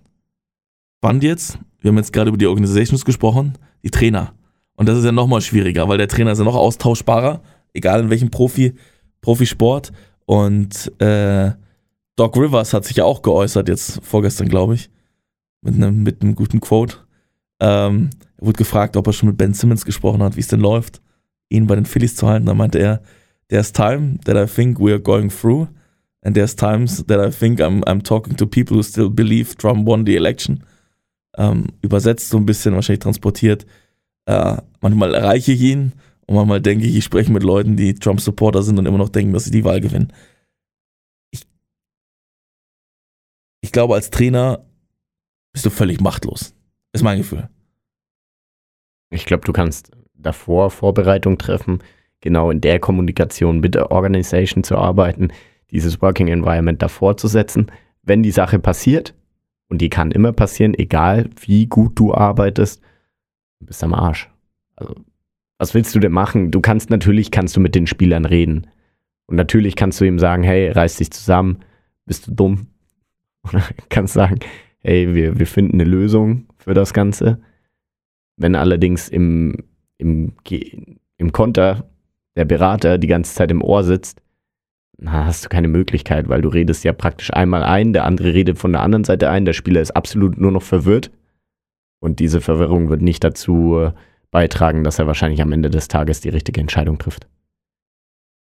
Spannend jetzt, wir haben jetzt gerade über die Organizations gesprochen, die Trainer. Und das ist ja nochmal schwieriger, weil der Trainer ist ja noch austauschbarer, egal in welchem Profi, Profisport. Und äh, Doc Rivers hat sich ja auch geäußert, jetzt vorgestern, glaube ich, mit einem, mit guten Quote. Ähm, er wurde gefragt, ob er schon mit Ben Simmons gesprochen hat, wie es denn läuft, ihn bei den Phillies zu halten. Da meinte er, there's time that I think we are going through, and there's times that I think I'm, I'm talking to people who still believe Trump won the election. Ähm, übersetzt so ein bisschen, wahrscheinlich transportiert. Äh, manchmal erreiche ich ihn und manchmal denke ich, ich spreche mit Leuten, die Trump-Supporter sind und immer noch denken, dass sie die Wahl gewinnen. Ich, ich glaube, als Trainer bist du völlig machtlos. Ist mein Gefühl. Ich glaube, du kannst davor Vorbereitung treffen, genau in der Kommunikation mit der Organisation zu arbeiten, dieses Working Environment davor zu setzen. Wenn die Sache passiert, und die kann immer passieren, egal wie gut du arbeitest, du bist am Arsch. Also, was willst du denn machen? Du kannst natürlich, kannst du mit den Spielern reden. Und natürlich kannst du ihm sagen, hey, reiß dich zusammen, bist du dumm? Oder kannst sagen, hey, wir, wir finden eine Lösung für das Ganze. Wenn allerdings im, im, im Konter der Berater die ganze Zeit im Ohr sitzt, na, hast du keine Möglichkeit, weil du redest ja praktisch einmal ein, der andere redet von der anderen Seite ein, der Spieler ist absolut nur noch verwirrt. Und diese Verwirrung wird nicht dazu äh, beitragen, dass er wahrscheinlich am Ende des Tages die richtige Entscheidung trifft.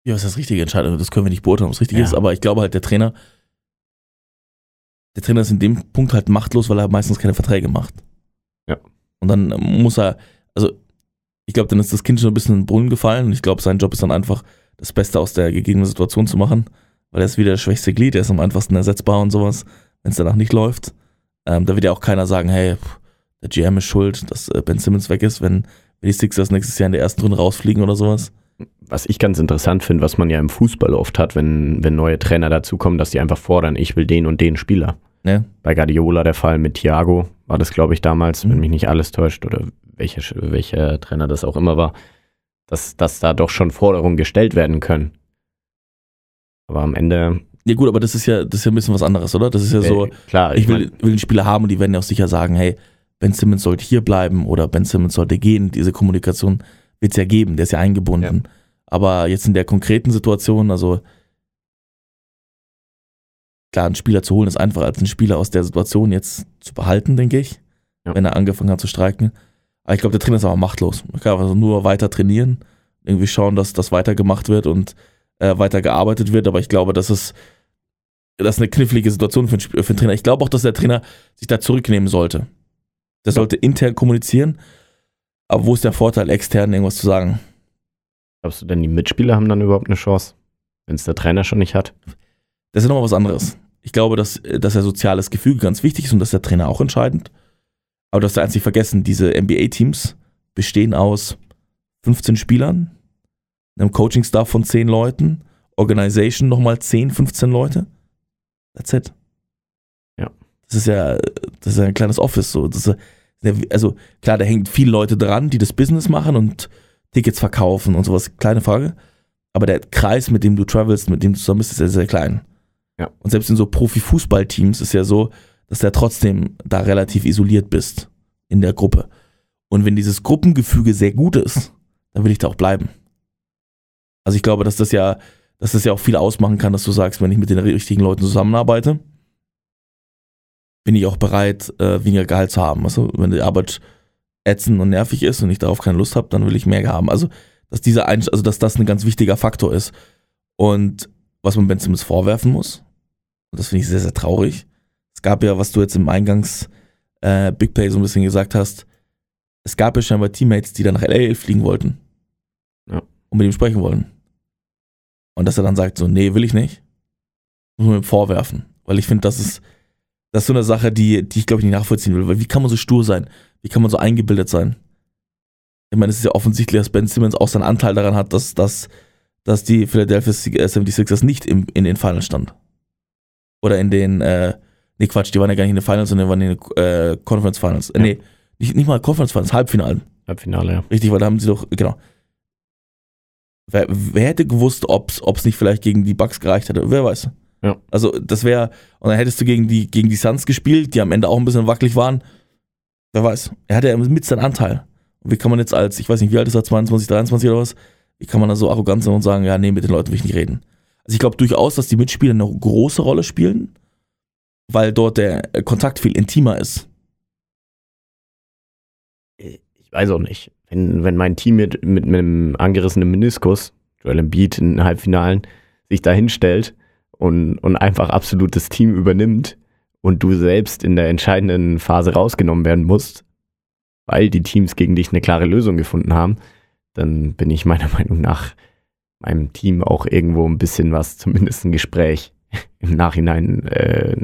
Ja, was ist das richtige Entscheidung? Das können wir nicht beurteilen, ob es richtig ja. ist, aber ich glaube halt, der Trainer, der Trainer ist in dem Punkt halt machtlos, weil er meistens keine Verträge macht. Ja. Und dann muss er, also ich glaube, dann ist das Kind schon ein bisschen in den Brunnen gefallen und ich glaube, sein Job ist dann einfach, das Beste aus der gegebenen Situation zu machen, weil er ist wieder das schwächste Glied, er ist am einfachsten ersetzbar und sowas, wenn es danach nicht läuft. Ähm, da wird ja auch keiner sagen, hey, der GM ist schuld, dass äh, Ben Simmons weg ist, wenn, wenn die Sixers nächstes Jahr in der ersten Runde rausfliegen oder sowas. Was ich ganz interessant finde, was man ja im Fußball oft hat, wenn, wenn neue Trainer dazukommen, dass die einfach fordern, ich will den und den Spieler. Ja. Bei Guardiola der Fall mit Thiago war das, glaube ich, damals, mhm. wenn mich nicht alles täuscht, oder welcher, welcher Trainer das auch immer war, dass, dass da doch schon Forderungen gestellt werden können. Aber am Ende. Ja, gut, aber das ist ja, das ist ja ein bisschen was anderes, oder? Das ist ja so, klar, ich, ich will, will den Spieler haben und die werden ja auch sicher sagen, hey, Ben Simmons sollte hier bleiben oder Ben Simmons sollte gehen. Diese Kommunikation wird es ja geben, der ist ja eingebunden. Ja. Aber jetzt in der konkreten Situation, also klar, einen Spieler zu holen ist einfacher als einen Spieler aus der Situation jetzt zu behalten, denke ich, ja. wenn er angefangen hat zu streiken. Aber ich glaube, der Trainer ist aber machtlos. Man kann also nur weiter trainieren, irgendwie schauen, dass das weiter gemacht wird und äh, weiter gearbeitet wird. Aber ich glaube, das ist, das ist eine knifflige Situation für einen, für einen Trainer. Ich glaube auch, dass der Trainer sich da zurücknehmen sollte. Der sollte intern kommunizieren. Aber wo ist der Vorteil, extern irgendwas zu sagen? Glaubst du denn, die Mitspieler haben dann überhaupt eine Chance, wenn es der Trainer schon nicht hat? Das ist nochmal was anderes. Ich glaube, dass, dass der soziales Gefüge ganz wichtig ist und dass der Trainer auch entscheidend. Aber du hast eins nicht vergessen, diese NBA-Teams bestehen aus 15 Spielern, einem Coaching-Staff von 10 Leuten, Organization nochmal 10, 15 Leute. That's it. Ja. Das ist ja, das ist ja ein kleines Office. So. Das ist, also klar, da hängen viele Leute dran, die das Business machen und Tickets verkaufen und sowas. Kleine Frage. Aber der Kreis, mit dem du travelst, mit dem du zusammen bist, ist sehr, sehr klein. Ja. Und selbst in so Profi-Fußballteams ist ja so, dass du ja trotzdem da relativ isoliert bist in der Gruppe. Und wenn dieses Gruppengefüge sehr gut ist, dann will ich da auch bleiben. Also ich glaube, dass das ja, dass das ja auch viel ausmachen kann, dass du sagst, wenn ich mit den richtigen Leuten zusammenarbeite, bin ich auch bereit, äh, weniger Gehalt zu haben. Also, wenn die Arbeit ätzend und nervig ist und ich darauf keine Lust habe, dann will ich mehr haben. Also, dass dieser Einst also dass das ein ganz wichtiger Faktor ist. Und was man Ben Simmons vorwerfen muss, und das finde ich sehr, sehr traurig. Es gab ja, was du jetzt im Eingangs äh, Big Play so ein bisschen gesagt hast, es gab ja scheinbar Teammates, die dann nach LA fliegen wollten. Ja. Und mit ihm sprechen wollen. Und dass er dann sagt, so, nee, will ich nicht, muss man ihm vorwerfen. Weil ich finde, das ist, das ist so eine Sache, die, die ich glaube ich nicht nachvollziehen will. Weil wie kann man so stur sein? Wie kann man so eingebildet sein? Ich meine, es ist ja offensichtlich, dass Ben Simmons auch seinen Anteil daran hat, dass, dass, dass die Philadelphia 76ers nicht im, in den Finals stand. Oder in den, äh, nee, Quatsch, die waren ja gar nicht in den Finals, sondern die waren in den äh, Conference Finals. Äh, Ja. Nee, nicht, nicht mal Conference Finals, Halbfinalen. Halbfinale, ja. Richtig, weil da haben sie doch, genau. Wer, wer hätte gewusst, ob es nicht vielleicht gegen die Bucks gereicht hätte? Wer weiß. Ja. Also, das wäre, und dann hättest du gegen die, gegen die Suns gespielt, die am Ende auch ein bisschen wackelig waren. Wer weiß. Er hatte ja mit seinen Anteil. Und wie kann man jetzt als, ich weiß nicht, wie alt ist er, 22, 23 oder was? Wie kann man da so arrogant sein und sagen, ja, nee, mit den Leuten will ich nicht reden? Also, ich glaube durchaus, dass die Mitspieler eine große Rolle spielen, weil dort der äh, Kontakt viel intimer ist. Ich weiß auch nicht. Wenn, wenn mein Team mit, mit, einem angerissenen Meniskus, Joel Embiid in den Halbfinalen, sich da hinstellt und, und einfach absolutes Team übernimmt und du selbst in der entscheidenden Phase rausgenommen werden musst, weil die Teams gegen dich eine klare Lösung gefunden haben, dann bin ich meiner Meinung nach meinem Team auch irgendwo ein bisschen was, zumindest ein Gespräch im Nachhinein äh,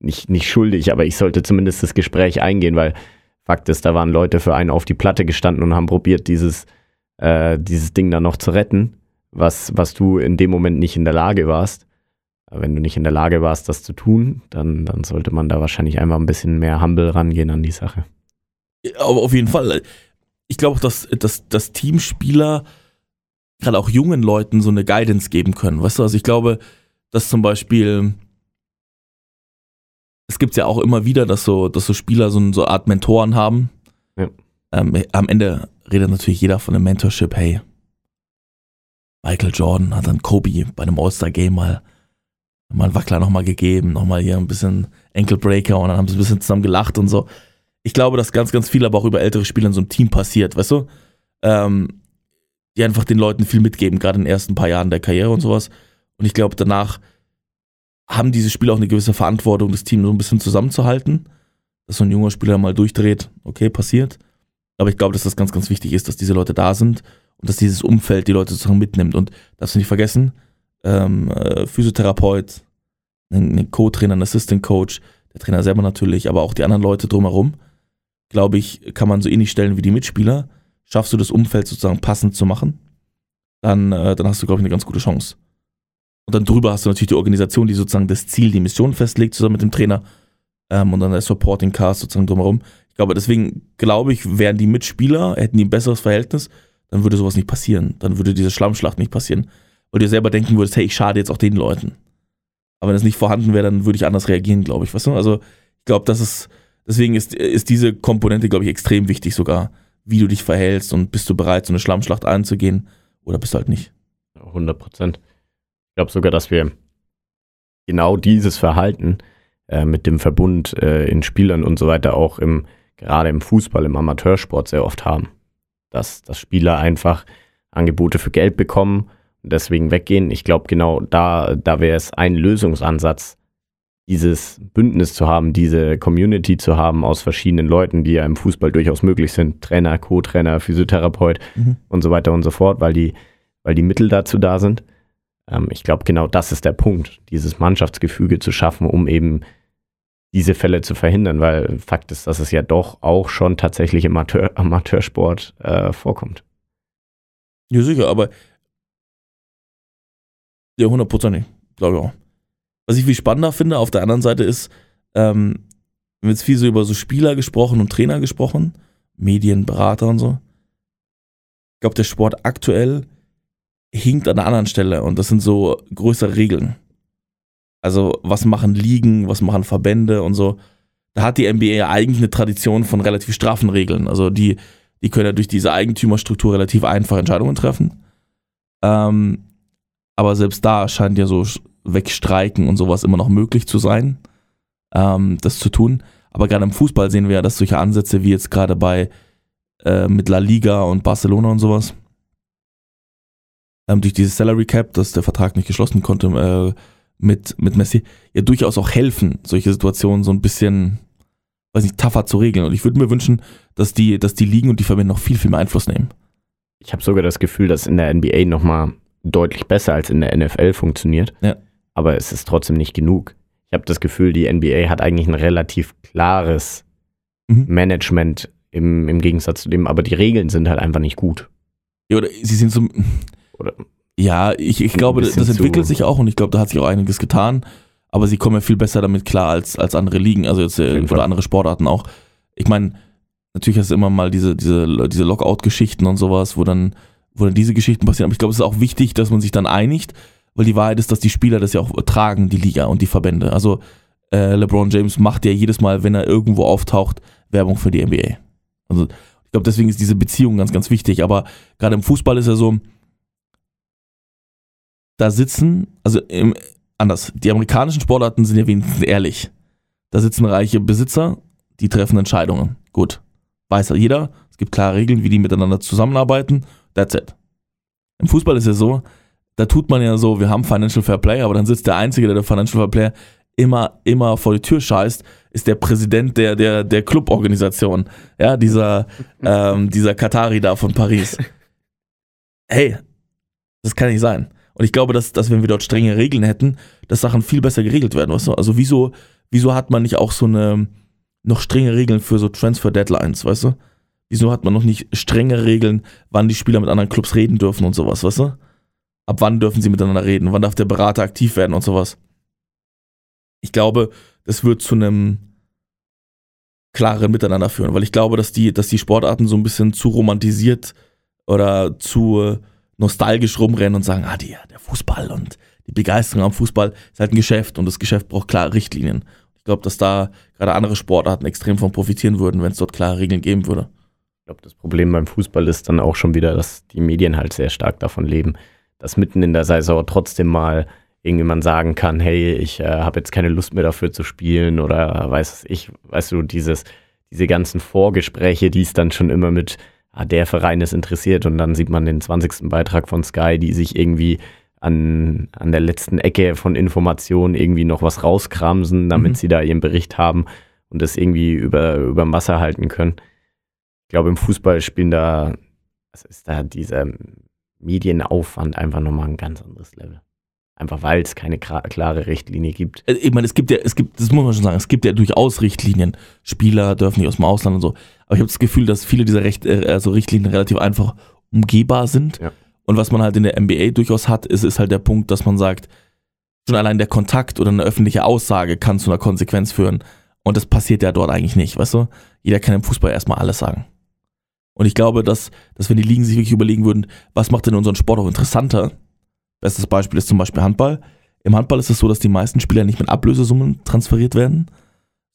nicht, nicht schuldig, aber ich sollte zumindest das Gespräch eingehen, weil Fakt ist, da waren Leute für einen auf die Platte gestanden und haben probiert, dieses, äh, dieses Ding dann noch zu retten, was, was du in dem Moment nicht in der Lage warst. Wenn du nicht in der Lage warst, das zu tun, dann, dann sollte man da wahrscheinlich einfach ein bisschen mehr humble rangehen an die Sache. Aber auf jeden Fall. Ich glaube dass, dass, dass Teamspieler gerade auch jungen Leuten so eine Guidance geben können. Weißt du, also ich glaube, dass zum Beispiel, es gibt ja auch immer wieder, dass so, dass so Spieler so eine so Art Mentoren haben. Ja. Ähm, am Ende redet natürlich jeder von einem Mentorship. Hey, Michael Jordan hat dann Kobe bei einem All-Star-Game mal, mal einen Wackler nochmal gegeben, nochmal hier ein bisschen Ankle-Breaker und dann haben sie ein bisschen zusammen gelacht und so ich glaube, dass ganz, ganz viel aber auch über ältere Spieler in so einem Team passiert, weißt du? Ähm, die einfach den Leuten viel mitgeben, gerade in den ersten paar Jahren der Karriere und sowas. Und ich glaube, danach haben diese Spieler auch eine gewisse Verantwortung, das Team so ein bisschen zusammenzuhalten. Dass so ein junger Spieler mal durchdreht, okay, passiert. Aber ich glaube, dass das ganz, ganz wichtig ist, dass diese Leute da sind und dass dieses Umfeld die Leute sozusagen mitnimmt. Und darfst du nicht vergessen, ähm, äh, Physiotherapeut, ein, Co-Trainer, ein Assistant Coach, der Trainer selber natürlich, aber auch die anderen Leute drumherum glaube ich, kann man so ähnlich stellen wie die Mitspieler. Schaffst du das Umfeld sozusagen passend zu machen, dann, äh, dann hast du, glaube ich, eine ganz gute Chance. Und dann drüber hast du natürlich die Organisation, die sozusagen das Ziel, die Mission festlegt, zusammen mit dem Trainer. Ähm, und dann der Supporting Cast sozusagen drumherum. Ich glaube, deswegen glaube ich, wären die Mitspieler, hätten die ein besseres Verhältnis, dann würde sowas nicht passieren. Dann würde diese Schlammschlacht nicht passieren. Weil du dir selber denken würdest, hey, ich schade jetzt auch den Leuten. Aber wenn es nicht vorhanden wäre, dann würde ich anders reagieren, glaube ich. Weißt du? Also, ich glaube, das ist, Deswegen ist, ist diese Komponente, glaube ich, extrem wichtig sogar, wie du dich verhältst und bist du bereit, so eine Schlammschlacht einzugehen oder bist du halt nicht. 100 Prozent. Ich glaube sogar, dass wir genau dieses Verhalten äh, mit dem Verbund äh, in Spielern und so weiter auch im, gerade im Fußball, im Amateursport sehr oft haben. Dass, dass Spieler einfach Angebote für Geld bekommen und deswegen weggehen. Ich glaube, genau da, da wäre es ein Lösungsansatz, dieses Bündnis zu haben, diese Community zu haben aus verschiedenen Leuten, die ja im Fußball durchaus möglich sind, Trainer, Co-Trainer, Physiotherapeut Mhm. und so weiter und so fort, weil die, weil die Mittel dazu da sind. Ähm, ich glaube, genau das ist der Punkt, dieses Mannschaftsgefüge zu schaffen, um eben diese Fälle zu verhindern, weil Fakt ist, dass es ja doch auch schon tatsächlich im Amateur, Amateursport äh, vorkommt. Ja, sicher, aber ja, hundertprozentig, glaube ich auch. Was ich viel spannender finde auf der anderen Seite ist, ähm, wir haben jetzt viel so über so Spieler gesprochen und Trainer gesprochen, Medien, Berater und so. Ich glaube, der Sport aktuell hinkt an einer anderen Stelle und das sind so größere Regeln. Also, was machen Ligen, was machen Verbände und so. Da hat die NBA ja eigentlich eine Tradition von relativ straffen Regeln. Also, die, die können ja durch diese Eigentümerstruktur relativ einfach Entscheidungen treffen. Ähm, aber selbst da scheint ja so Wegstreiken und sowas immer noch möglich zu sein. ähm, das zu tun. Aber gerade im Fußball sehen wir ja, dass solche Ansätze wie jetzt gerade bei äh, mit La Liga und Barcelona und sowas, ähm, durch dieses Salary Cap, dass der Vertrag nicht geschlossen konnte äh, mit, mit Messi, ja durchaus auch helfen, solche Situationen so ein bisschen, weiß nicht, tougher zu regeln. Und ich würde mir wünschen, dass die, dass die Ligen und die Verbände noch viel, viel mehr Einfluss nehmen. Ich habe sogar das Gefühl, dass in der NBA nochmal deutlich besser als in der NFL funktioniert. Ja. Aber es ist trotzdem nicht genug. Ich habe das Gefühl, die NBA hat eigentlich ein relativ klares Mhm. Management im, im Gegensatz zu dem, aber die Regeln sind halt einfach nicht gut. Ja, oder sie sind so. Oder Ja, ich, ich glaube, das entwickelt sich auch und ich glaube, da hat sich auch einiges getan. Aber sie kommen ja viel besser damit klar als, als andere Ligen, also jetzt äh, oder Fall. andere Sportarten auch. Ich meine, natürlich hast du immer mal diese, diese, diese Lockout-Geschichten und sowas, wo dann, wo dann diese Geschichten passieren. Aber ich glaube, es ist auch wichtig, dass man sich dann einigt, weil die Wahrheit ist, dass die Spieler das ja auch tragen, die Liga und die Verbände. Also äh, LeBron James macht ja jedes Mal, wenn er irgendwo auftaucht, Werbung für die NBA. Also ich glaube, deswegen ist diese Beziehung ganz, ganz wichtig. Aber gerade im Fußball ist ja so, da sitzen, also im, anders, die amerikanischen Sportarten sind ja wenigstens ehrlich. Da sitzen reiche Besitzer, die treffen Entscheidungen. Gut, weiß ja jeder, es gibt klare Regeln, wie die miteinander zusammenarbeiten. That's it. Im Fußball ist ja so, da tut man ja so, wir haben Financial Fair Play, aber dann sitzt der Einzige, der der Financial Fair Play immer, immer vor die Tür scheißt, ist der Präsident der, der, der Cluborganisation. Ja, dieser, ähm, dieser Katari da von Paris. Hey, das kann nicht sein. Und ich glaube, dass, dass wenn wir dort strenge Regeln hätten, dass Sachen viel besser geregelt werden. Weißt du? Also wieso, wieso hat man nicht auch so eine noch strenge Regeln für so Transfer Deadlines, weißt du? Wieso hat man noch nicht strenge Regeln, wann die Spieler mit anderen Clubs reden dürfen und sowas, weißt du? Ab wann dürfen sie miteinander reden? Wann darf der Berater aktiv werden und sowas? Ich glaube, das wird zu einem klaren Miteinander führen, weil ich glaube, dass die, dass die Sportarten so ein bisschen zu romantisiert oder zu nostalgisch rumrennen und sagen, ah, die, der Fußball und die Begeisterung am Fußball ist halt ein Geschäft und das Geschäft braucht klare Richtlinien. Ich glaube, dass da gerade andere Sportarten extrem von profitieren würden, wenn es dort klare Regeln geben würde. Ich glaube, das Problem beim Fußball ist dann auch schon wieder, dass die Medien halt sehr stark davon leben, dass mitten in der Saison trotzdem mal irgendjemand sagen kann, hey, ich äh, habe jetzt keine Lust mehr dafür zu spielen oder weiß ich, weißt du, dieses, diese ganzen Vorgespräche, die es dann schon immer mit, ah, der Verein ist interessiert und dann sieht man den 20. Beitrag von Sky, die sich irgendwie an, an der letzten Ecke von Informationen irgendwie noch was rauskramsen, damit Mhm. sie da ihren Bericht haben und das irgendwie über, über Wasser halten können. Ich glaube, im Fußball spielen da, was ist da dieser Medienaufwand einfach nochmal ein ganz anderes Level. Einfach weil es keine klare Richtlinie gibt. Äh, Ich meine, es gibt ja, es gibt, das muss man schon sagen, es gibt ja durchaus Richtlinien. Spieler dürfen nicht aus dem Ausland und so. Aber ich habe das Gefühl, dass viele dieser Recht, äh, also Richtlinien relativ einfach umgehbar sind. Ja. Und was man halt in der NBA durchaus hat, ist, ist halt der Punkt, dass man sagt, schon allein der Kontakt oder eine öffentliche Aussage kann zu einer Konsequenz führen. Und das passiert ja dort eigentlich nicht, weißt du? Jeder kann im Fußball erstmal alles sagen. Und ich glaube, dass, dass wenn die Ligen sich wirklich überlegen würden, was macht denn unseren Sport auch interessanter? Bestes Beispiel ist zum Beispiel Handball. Im Handball ist es so, dass die meisten Spieler nicht mit Ablösesummen transferiert werden,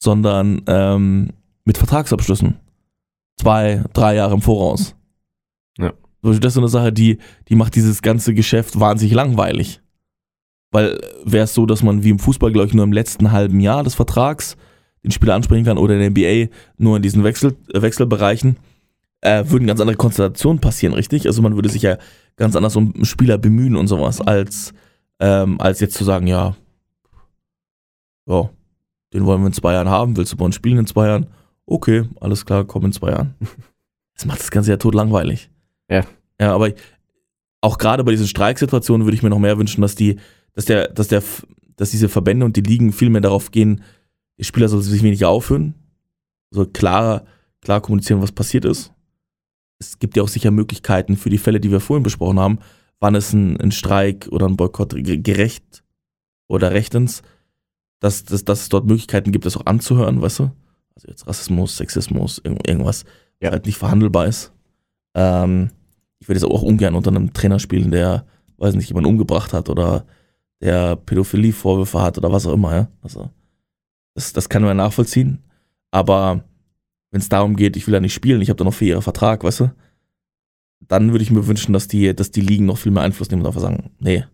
sondern ähm, mit Vertragsabschlüssen. Zwei, drei Jahre im Voraus. Ja. Das ist so eine Sache, die, die macht dieses ganze Geschäft wahnsinnig langweilig. Weil wäre es so, dass man wie im Fußball, glaube ich, nur im letzten halben Jahr des Vertrags den Spieler ansprechen kann oder in der NBA nur in diesen Wechsel, äh, Wechselbereichen, äh, würden ganz andere Konstellationen passieren, richtig? Also man würde sich ja ganz anders um einen Spieler bemühen und sowas, als, ähm, als jetzt zu sagen, ja, ja, den wollen wir in zwei Jahren haben, willst du bei uns spielen in zwei Jahren? Okay, alles klar, komm in zwei Jahren. Das macht das Ganze ja tot langweilig. Ja. Ja, aber ich, auch gerade bei diesen Streiksituationen würde ich mir noch mehr wünschen, dass die, dass der, dass der, dass diese Verbände und die Ligen viel mehr darauf gehen, die Spieler sollen sich weniger aufhören, so klar, klar kommunizieren, was passiert ist. Es gibt ja auch sicher Möglichkeiten für die Fälle, die wir vorhin besprochen haben, wann ist ein, ein Streik oder ein Boykott ge- gerecht oder rechtens, dass, dass, dass es dort Möglichkeiten gibt, das auch anzuhören, weißt du? Also jetzt Rassismus, Sexismus, irgend- irgendwas, Ja. was halt nicht verhandelbar ist. Ähm, ich würde jetzt auch ungern unter einem Trainer spielen, der, weiß nicht, jemanden umgebracht hat oder der Pädophilie-Vorwürfe hat oder was auch immer, ja. Also, das, das kann man nachvollziehen. Aber wenn es darum geht, ich will ja nicht spielen, ich habe da noch vier Jahre Vertrag, weißt du, dann würde ich mir wünschen, dass die, dass die Ligen noch viel mehr Einfluss nehmen und einfach sagen, nee,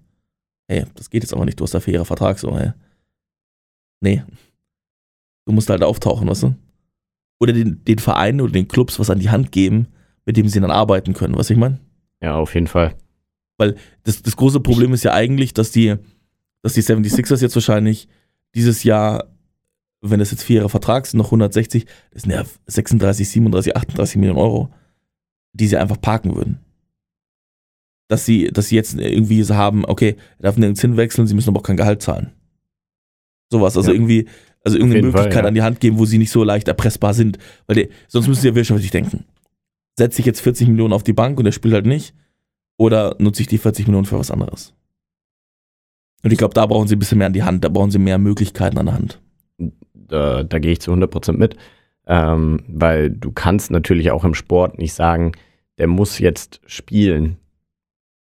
hey, das geht jetzt aber nicht, du hast da vier Jahre Vertrag, so, hey. Nee. Du musst halt auftauchen, weißt du? Oder den, den Vereinen oder den Clubs was an die Hand geben, mit dem sie dann arbeiten können, was ich meine? Ja, auf jeden Fall. Das, das große Problem ist ja eigentlich, dass die, dass die 76ers jetzt wahrscheinlich dieses Jahr, wenn das jetzt vier Jahre Vertrag sind, noch 160, das sind ja 36, 37, 38 Millionen Euro, die sie einfach parken würden. Dass sie, dass sie jetzt irgendwie so haben, okay, er darf nirgends hinwechseln, sie müssen aber auch kein Gehalt zahlen. Sowas, also Ja. irgendwie, also irgendeine jeden Fall, Möglichkeit ja. an die Hand geben, wo sie nicht so leicht erpressbar sind. Weil die, sonst müssen sie ja wirtschaftlich denken. Setze ich jetzt 40 Millionen auf die Bank und er spielt halt nicht, oder nutze ich die 40 Millionen für was anderes? Und ich glaube, da brauchen sie ein bisschen mehr an die Hand, da brauchen sie mehr Möglichkeiten an der Hand. Da, da gehe ich zu 100% mit. Ähm, weil du kannst natürlich auch im Sport nicht sagen, der muss jetzt spielen.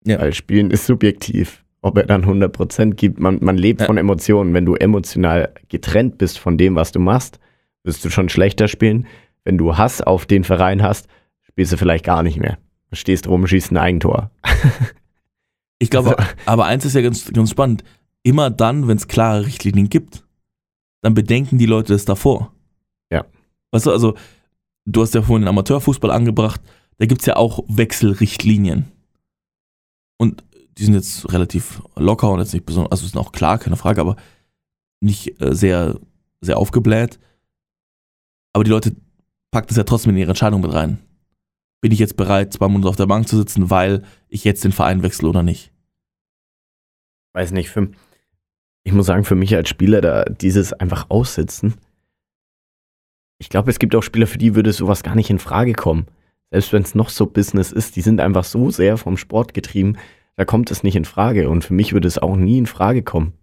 Ja. Weil Spielen ist subjektiv. Ob er dann 100% gibt, man, man lebt Ja. von Emotionen. Wenn du emotional getrennt bist von dem, was du machst, wirst du schon schlechter spielen. Wenn du Hass auf den Verein hast, spielst du vielleicht gar nicht mehr. Du stehst rum, schießt ein Eigentor. Ich glaube, Also- aber eins ist ja ganz, ganz spannend. Immer dann, wenn es klare Richtlinien gibt, dann bedenken die Leute das davor. Ja. Weißt du, also, du hast ja vorhin den Amateurfußball angebracht, da gibt es ja auch Wechselrichtlinien. Und die sind jetzt relativ locker und jetzt nicht besonders, also sind auch klar, keine Frage, aber nicht äh, sehr, sehr aufgebläht. Aber die Leute packen das ja trotzdem in ihre Entscheidung mit rein. Bin ich jetzt bereit, zwei Monate auf der Bank zu sitzen, weil ich jetzt den Verein wechsle oder nicht? weiß nicht, für, ich muss sagen, für mich als Spieler, da dieses einfach aussitzen, ich glaube, es gibt auch Spieler, für die würde sowas gar nicht in Frage kommen. Selbst wenn es noch so Business ist, die sind einfach so sehr vom Sport getrieben, da kommt es nicht in Frage. Und für mich würde es auch nie in Frage kommen,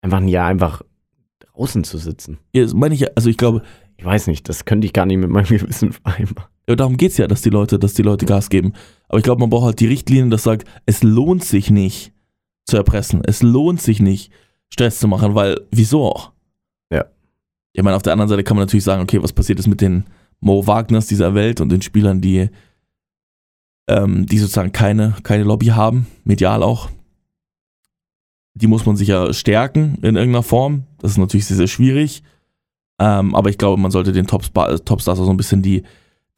einfach ein Jahr einfach draußen zu sitzen. Ja, das meine ich ja, also ich glaube, Ich weiß nicht, das könnte ich gar nicht mit meinem Gewissen vereinbaren. ja, darum geht es ja, dass die Leute, dass die Leute Gas geben. Aber ich glaube, man braucht halt die Richtlinien, das sagt, es lohnt sich nicht zu erpressen. Es lohnt sich nicht, Stress zu machen, weil wieso auch? Ja. Ich meine, auf der anderen Seite kann man natürlich sagen, okay, was passiert ist mit den Mo Wagners dieser Welt und den Spielern, die, ähm, die sozusagen keine, keine Lobby haben, medial auch. Die muss man sich ja stärken in irgendeiner Form. Das ist natürlich sehr, sehr schwierig. Ähm, aber ich glaube, man sollte den Topstars auch so ein bisschen die,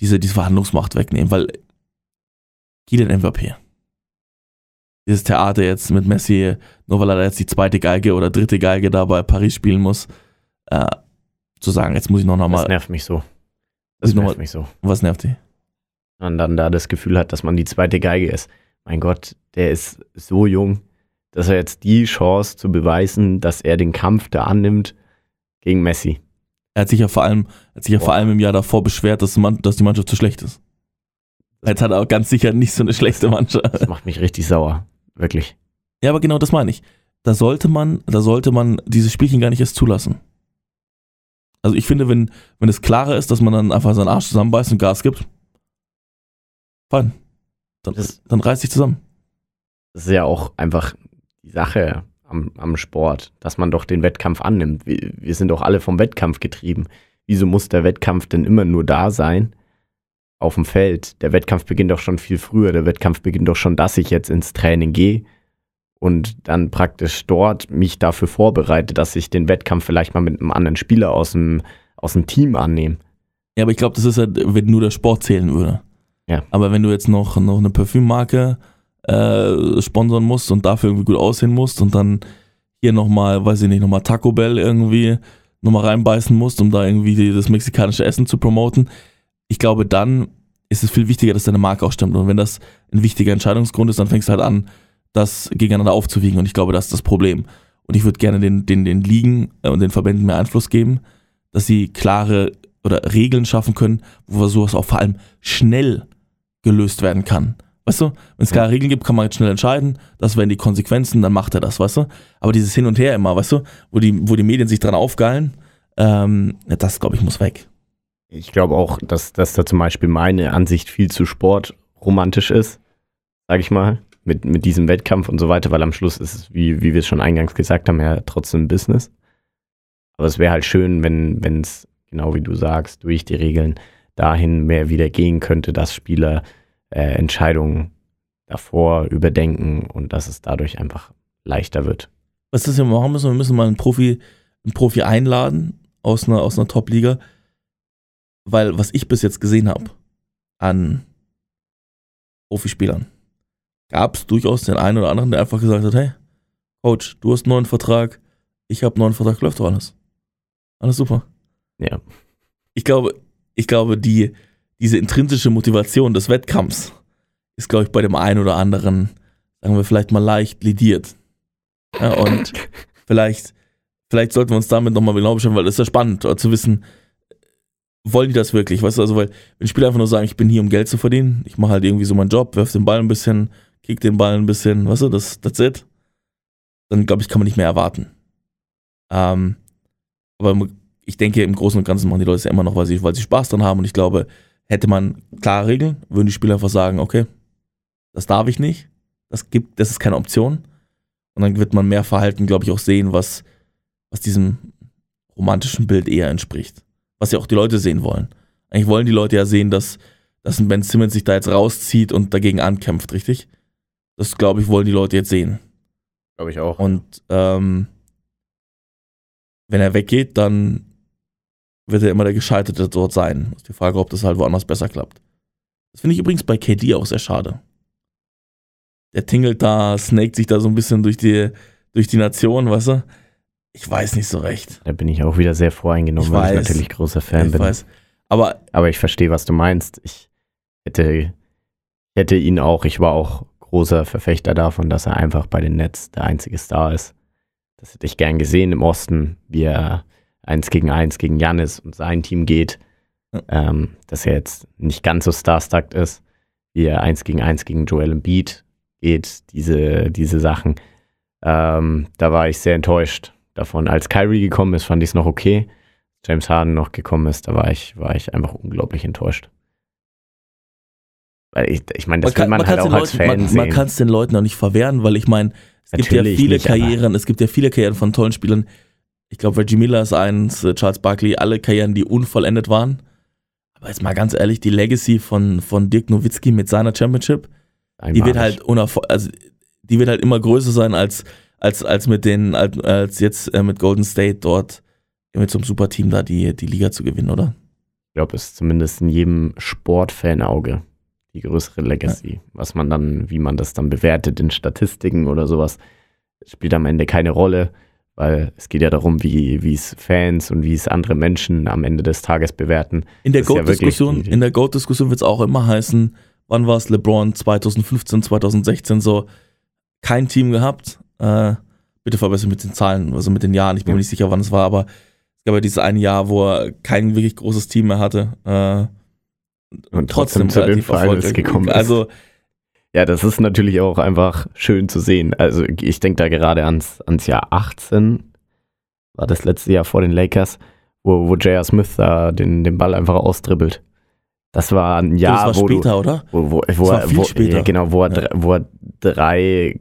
diese, diese Verhandlungsmacht wegnehmen, weil Kylian MVP. Dieses Theater jetzt mit Messi, nur weil er jetzt die zweite Geige oder dritte Geige da bei Paris spielen muss, äh, zu sagen, jetzt muss ich noch Das nochmal, nervt mich so. Das nervt mal- mich so. was nervt die? man dann da das Gefühl hat, dass man die zweite Geige ist. Mein Gott, der ist so jung, dass er jetzt die Chance zu beweisen, dass er den Kampf da annimmt gegen Messi. Er hat sich ja vor allem, hat sich ja vor allem im Jahr davor beschwert, dass, man, dass die Mannschaft zu schlecht ist. Jetzt hat er auch ganz sicher nicht so eine schlechte Mannschaft. Das macht mich richtig sauer. Wirklich. Ja, aber genau das meine ich. Da sollte man, da sollte man dieses Spielchen gar nicht erst zulassen. Also ich finde, wenn, wenn es klarer ist, dass man dann einfach seinen Arsch zusammenbeißt und Gas gibt, fein. Dann, Das- dann reiß dich zusammen. Das ist ja auch einfach die Sache am, am Sport, dass man doch den Wettkampf annimmt. Wir, wir sind doch alle vom Wettkampf getrieben. Wieso muss der Wettkampf denn immer nur da sein? Auf dem Feld. Der Wettkampf beginnt doch schon viel früher. Der Wettkampf beginnt doch schon, dass ich jetzt ins Training gehe und dann praktisch dort mich dafür vorbereite, dass ich den Wettkampf vielleicht mal mit einem anderen Spieler aus dem, aus dem Team annehme. Ja, aber ich glaube, das ist halt, wenn nur der Sport zählen würde. Ja. Aber wenn du jetzt noch, noch eine Parfümmarke äh, sponsern musst und dafür irgendwie gut aussehen musst und dann hier nochmal, weiß ich nicht, nochmal Taco Bell irgendwie nochmal reinbeißen musst, um da irgendwie das mexikanische Essen zu promoten, ich glaube, dann ist es viel wichtiger, dass deine Marke auch stimmt. Und wenn das ein wichtiger Entscheidungsgrund ist, dann fängst du halt an, das gegeneinander aufzuwiegen. Und ich glaube, das ist das Problem. Und ich würde gerne den, den, den Ligen äh, und den Verbänden mehr Einfluss geben, dass sie klare oder Regeln schaffen können, wo sowas auch vor allem schnell gelöst werden kann. Weißt du, wenn es klare Regeln gibt, kann man jetzt schnell entscheiden, das wären die Konsequenzen, dann macht er das, weißt du? Aber dieses Hin und Her immer, weißt du, wo die, wo die Medien sich dran aufgeilen, ähm, das glaube ich muss weg. Ich glaube auch, dass, dass da zum Beispiel meine Ansicht viel zu sportromantisch ist, sage ich mal, mit, mit diesem Wettkampf und so weiter, weil am Schluss ist es, wie, wie wir es schon eingangs gesagt haben, ja trotzdem Business. Aber es wäre halt schön, wenn es, genau wie du sagst, durch die Regeln dahin mehr wieder gehen könnte, dass Spieler äh, Entscheidungen davor überdenken und dass es dadurch einfach leichter wird. Was das wir machen müssen, wir müssen mal einen Profi, einen Profi einladen aus einer, aus einer Top-Liga. Weil was ich bis jetzt gesehen habe an Profispielern, gab es durchaus den einen oder anderen, der einfach gesagt hat, hey, Coach, du hast einen neuen Vertrag, ich habe einen neuen Vertrag, läuft doch alles. Alles super. Ja. Ich glaube, ich glaube, die, diese intrinsische Motivation des Wettkampfs ist, glaube ich, bei dem einen oder anderen, sagen wir vielleicht mal leicht lidiert. Ja, und vielleicht, vielleicht sollten wir uns damit nochmal genau beschäftigen, weil das ist ja spannend zu wissen, wollen die das wirklich? Weißt du, also, weil, wenn Spieler einfach nur sagen, ich bin hier, um Geld zu verdienen, ich mache halt irgendwie so meinen Job, werf den Ball ein bisschen, kick den Ball ein bisschen, weißt du, das, that's it, dann glaube ich, kann man nicht mehr erwarten. Ähm, aber ich denke, im Großen und Ganzen machen die Leute es ja immer noch, weil sie, weil sie Spaß dran haben und ich glaube, hätte man klare Regeln, würden die Spieler einfach sagen, okay, das darf ich nicht, das gibt, das ist keine Option. Und dann wird man mehr Verhalten, glaube ich, auch sehen, was, was diesem romantischen Bild eher entspricht was ja auch die Leute sehen wollen. Eigentlich wollen die Leute ja sehen, dass, dass ein Ben Simmons sich da jetzt rauszieht und dagegen ankämpft, richtig? Das, glaube ich, wollen die Leute jetzt sehen. Glaube ich auch. Und ähm, wenn er weggeht, dann wird er immer der Gescheiterte dort sein. Ist die Frage, ob das halt woanders besser klappt. Das finde ich übrigens bei KD auch sehr schade. Der tingelt da, snaked sich da so ein bisschen durch die, durch die Nation, weißt du? Ich weiß nicht so recht. Da bin ich auch wieder sehr voreingenommen, Ich weil weiß. ich natürlich großer Fan Ich bin. weiß. Aber Aber ich verstehe, was du meinst. Ich hätte, hätte ihn auch, ich war auch großer Verfechter davon, dass er einfach bei den Nets der einzige Star ist. Das hätte ich gern gesehen im Osten, wie er eins gegen eins gegen Janis und sein Team geht. Ja. Ähm, dass er jetzt nicht ganz so starstruck ist, wie er eins gegen eins gegen Joel Embiid geht, diese, diese Sachen. Ähm, da war ich sehr enttäuscht davon. Als Kyrie gekommen ist, fand ich es noch okay. James Harden noch gekommen ist, da war ich, war ich einfach unglaublich enttäuscht. Weil ich, ich meine, das will man, halt kann's auch als Leuten, Fan man, sehen. man kann es den Leuten auch nicht verwehren, weil ich meine, es gibt ja Natürlich viele nicht, Karrieren, es gibt ja viele Karrieren von tollen Spielern. Ich glaube, Reggie Miller ist eins, äh, Charles Barkley, alle Karrieren, die unvollendet waren. Aber jetzt mal ganz ehrlich, die Legacy von, von Dirk Nowitzki mit seiner Championship, die wird halt unerfol also die wird halt immer größer sein als, als, als mit den, als, als jetzt äh, mit Golden State dort mit so einem Superteam da die, die Liga zu gewinnen, oder? ich glaube, ist zumindest in jedem Sportfanauge die größere Legacy. Was man dann, wie man das dann bewertet in Statistiken oder sowas, spielt am Ende keine Rolle, weil es geht ja darum, wie wie es Fans und wie es andere Menschen am Ende des Tages bewerten. In der ja Goat-Diskussion, in der Goat-Diskussion wird es auch immer heißen, wann war es LeBron 2015, 2016 so kein Team gehabt. Äh, bitte verbessern mit den Zahlen, also mit den Jahren. Ich bin Ja. mir nicht sicher, wann es war, aber es gab ja dieses eine Jahr, wo er kein wirklich großes Team mehr hatte. Äh, Und trotzdem zu den Finals gekommen ist. Also Ja, das ist natürlich auch einfach schön zu sehen. Also ich denke da gerade ans, ans Jahr 18, war das letzte Jahr vor den Lakers, wo, wo J.R. Smith da den, den Ball einfach austribbelt. Das war ein Jahr, das war wo, später, oder? du, wo, wo, wo, war er, viel wo, später. Ja, genau, wo er, Ja. wo er drei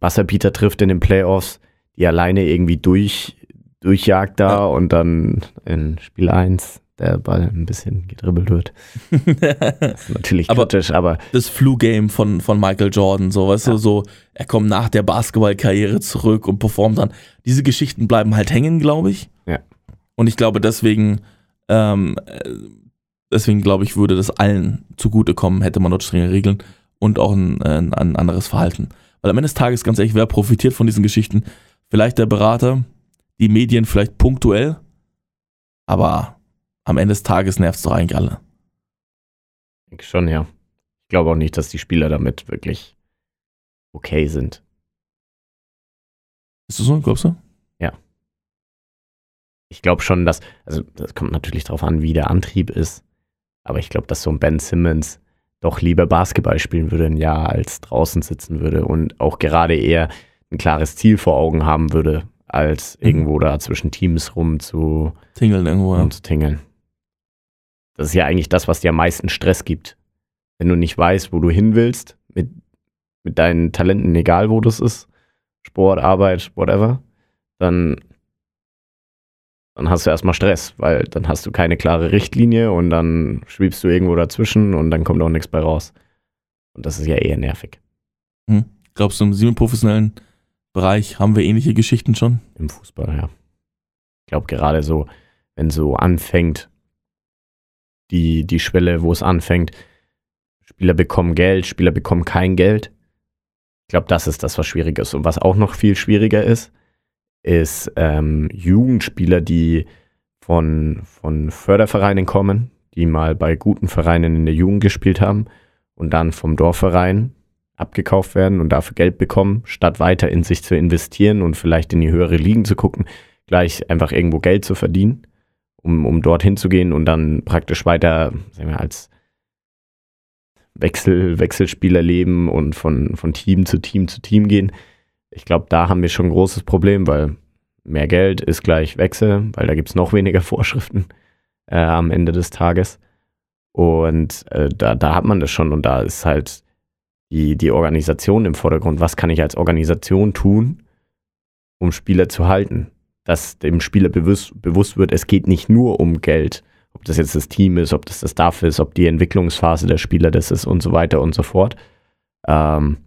Wasserbeater trifft in den Playoffs, die alleine irgendwie durch, durchjagt da Ja. und dann in Spiel 1 der Ball ein bisschen gedribbelt wird. Das ist natürlich Aber- kritisch, aber das Flu-Game von, von Michael Jordan, so, weißt Ja. du, so, er kommt nach der Basketballkarriere zurück und performt dann. Diese Geschichten bleiben halt hängen, glaube ich. Ja. Und ich glaube, deswegen, ähm, äh, deswegen glaube ich, würde das allen zugutekommen, hätte man dort strenge Regeln und auch ein, ein, ein anderes Verhalten. Weil am Ende des Tages, ganz ehrlich, wer profitiert von diesen Geschichten? Vielleicht der Berater, die Medien vielleicht punktuell, aber am Ende des Tages nervt es doch eigentlich alle. Ich denke schon, ja. Ich glaube auch nicht, dass die Spieler damit wirklich okay sind. Ist das so, glaubst du? Ich glaube schon, dass, also das kommt natürlich darauf an, wie der Antrieb ist, aber ich glaube, dass so ein Ben Simmons doch lieber Basketball spielen würde ein Jahr, als draußen sitzen würde und auch gerade eher ein klares Ziel vor Augen haben würde, als Mhm. irgendwo da zwischen Teams rum zu, Tingeln irgendwo, ja. rumzutingeln. Das ist ja eigentlich das, was dir am meisten Stress gibt. Wenn du nicht weißt, wo du hin willst, mit, mit deinen Talenten, egal wo das ist, Sport, Arbeit, whatever, dann, dann hast du erstmal Stress, weil dann hast du keine klare Richtlinie und dann schwebst du irgendwo dazwischen und dann kommt auch nichts bei raus. Und das ist ja eher nervig Glaubst du, im semi-professionellen Bereich haben wir ähnliche Geschichten schon? im Fußball, ja. Ich glaube gerade so, wenn so anfängt, die, die Schwelle, wo es anfängt, Spieler bekommen Geld, Spieler bekommen kein Geld. Ich glaube, das ist das, was schwierig ist. Und was auch noch viel schwieriger ist, ist ähm, Jugendspieler, die von, von Fördervereinen kommen, die mal bei guten Vereinen in der Jugend gespielt haben und dann vom Dorfverein abgekauft werden und dafür Geld bekommen, statt weiter in sich zu investieren und vielleicht in die höhere Ligen zu gucken, gleich einfach irgendwo Geld zu verdienen, um, um dorthin zu gehen und dann praktisch weiter sagen wir, als Wechsel, Wechselspieler leben und von, von Team zu Team zu Team gehen. Ich glaube, da haben wir schon ein großes Problem, weil mehr Geld ist gleich Wechsel, weil da gibt es noch weniger Vorschriften äh, am Ende des Tages. Und äh, da, da hat man das schon und da ist halt die, die Organisation im Vordergrund. Was kann ich als Organisation tun, um Spieler zu halten? Dass dem Spieler bewusst, bewusst wird, es geht nicht nur um Geld, ob das jetzt das Team ist, ob das das Staff ist, ob die Entwicklungsphase der Spieler das ist und so weiter und so fort. Ähm,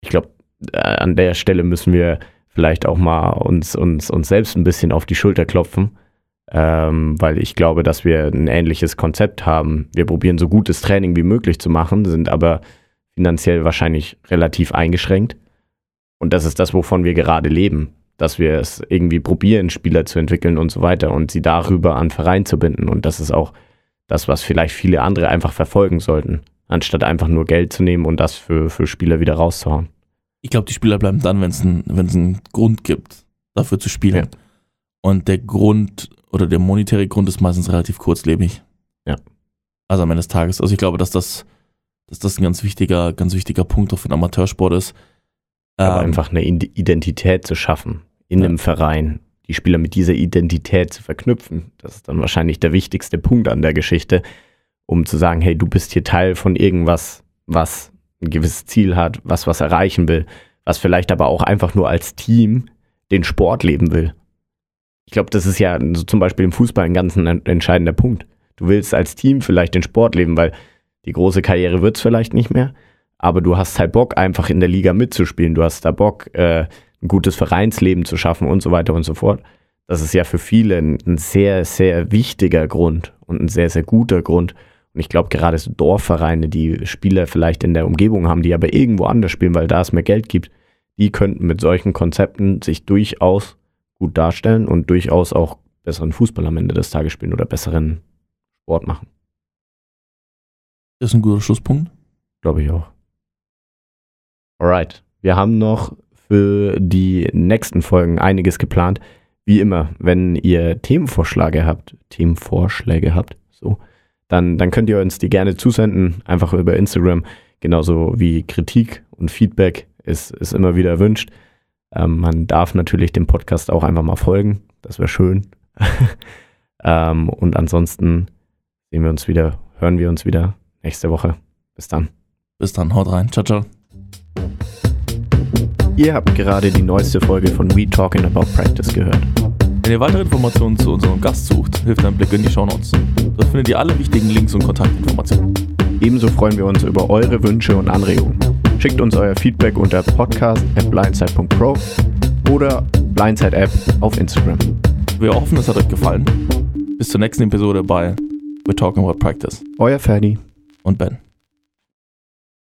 ich glaube, an der Stelle müssen wir vielleicht auch mal uns, uns, uns selbst ein bisschen auf die Schulter klopfen, ähm, weil ich glaube, dass wir ein ähnliches Konzept haben. Wir probieren so gutes Training wie möglich zu machen, sind aber finanziell wahrscheinlich relativ eingeschränkt. Und das ist das, wovon wir gerade leben, dass wir es irgendwie probieren, Spieler zu entwickeln und so weiter und sie darüber an Verein zu binden. Und das ist auch das, was vielleicht viele andere einfach verfolgen sollten, anstatt einfach nur Geld zu nehmen und das für, für Spieler wieder rauszuhauen. Ich glaube, die Spieler bleiben dann, wenn es einen Grund gibt, dafür zu spielen. Ja. Und der Grund oder der monetäre Grund ist meistens relativ kurzlebig. Ja. Also am Ende des Tages. Also ich glaube, dass das, dass das ein ganz wichtiger, ganz wichtiger Punkt auch für den Amateursport ist. Aber Ähm, einfach eine Ide- Identität zu schaffen in Ja. einem Verein, die Spieler mit dieser Identität zu verknüpfen, das ist dann wahrscheinlich der wichtigste Punkt an der Geschichte, um zu sagen, hey, du bist hier Teil von irgendwas, was ein gewisses Ziel hat, was was erreichen will, was vielleicht aber auch einfach nur als Team den Sport leben will. Ich glaube, das ist ja so zum Beispiel im Fußball ein ganz en- entscheidender Punkt. Du willst als Team vielleicht den Sport leben, weil die große Karriere wird es vielleicht nicht mehr, aber du hast halt Bock, einfach in der Liga mitzuspielen. Du hast da Bock, äh, ein gutes Vereinsleben zu schaffen und so weiter und so fort. Das ist ja für viele ein, ein sehr, sehr wichtiger Grund und ein sehr, sehr guter Grund. Und ich glaube, gerade so Dorfvereine, die Spieler vielleicht in der Umgebung haben, die aber irgendwo anders spielen, weil da es mehr Geld gibt, die könnten mit solchen Konzepten sich durchaus gut darstellen und durchaus auch besseren Fußball am Ende des Tages spielen oder besseren Sport machen. Das ist ein guter Schlusspunkt. Glaube ich auch. Alright. Wir haben noch für die nächsten Folgen einiges geplant. Wie immer, wenn ihr Themenvorschläge habt, Themenvorschläge habt, so, dann, dann könnt ihr uns die gerne zusenden, einfach über Instagram, genauso wie Kritik und Feedback ist, ist immer wieder erwünscht. Ähm, man darf natürlich dem Podcast auch einfach mal folgen, das wäre schön. ähm, und ansonsten sehen wir uns wieder, hören wir uns wieder nächste Woche. Bis dann. Bis dann, haut rein. Ciao, ciao. Ihr habt gerade die neueste Folge von We Talking About Practice gehört. Wenn ihr weitere Informationen zu unserem Gast sucht, hilft ein Blick in die Shownotes. Dort findet ihr alle wichtigen Links und Kontaktinformationen. Ebenso freuen wir uns über eure Wünsche und Anregungen. Schickt uns euer Feedback unter podcast.blindside.pro oder Blindside App auf Instagram. Wir hoffen, es hat euch gefallen. Bis zur nächsten Episode bei We're Talking About Practice Euer Ferdi. und Ben.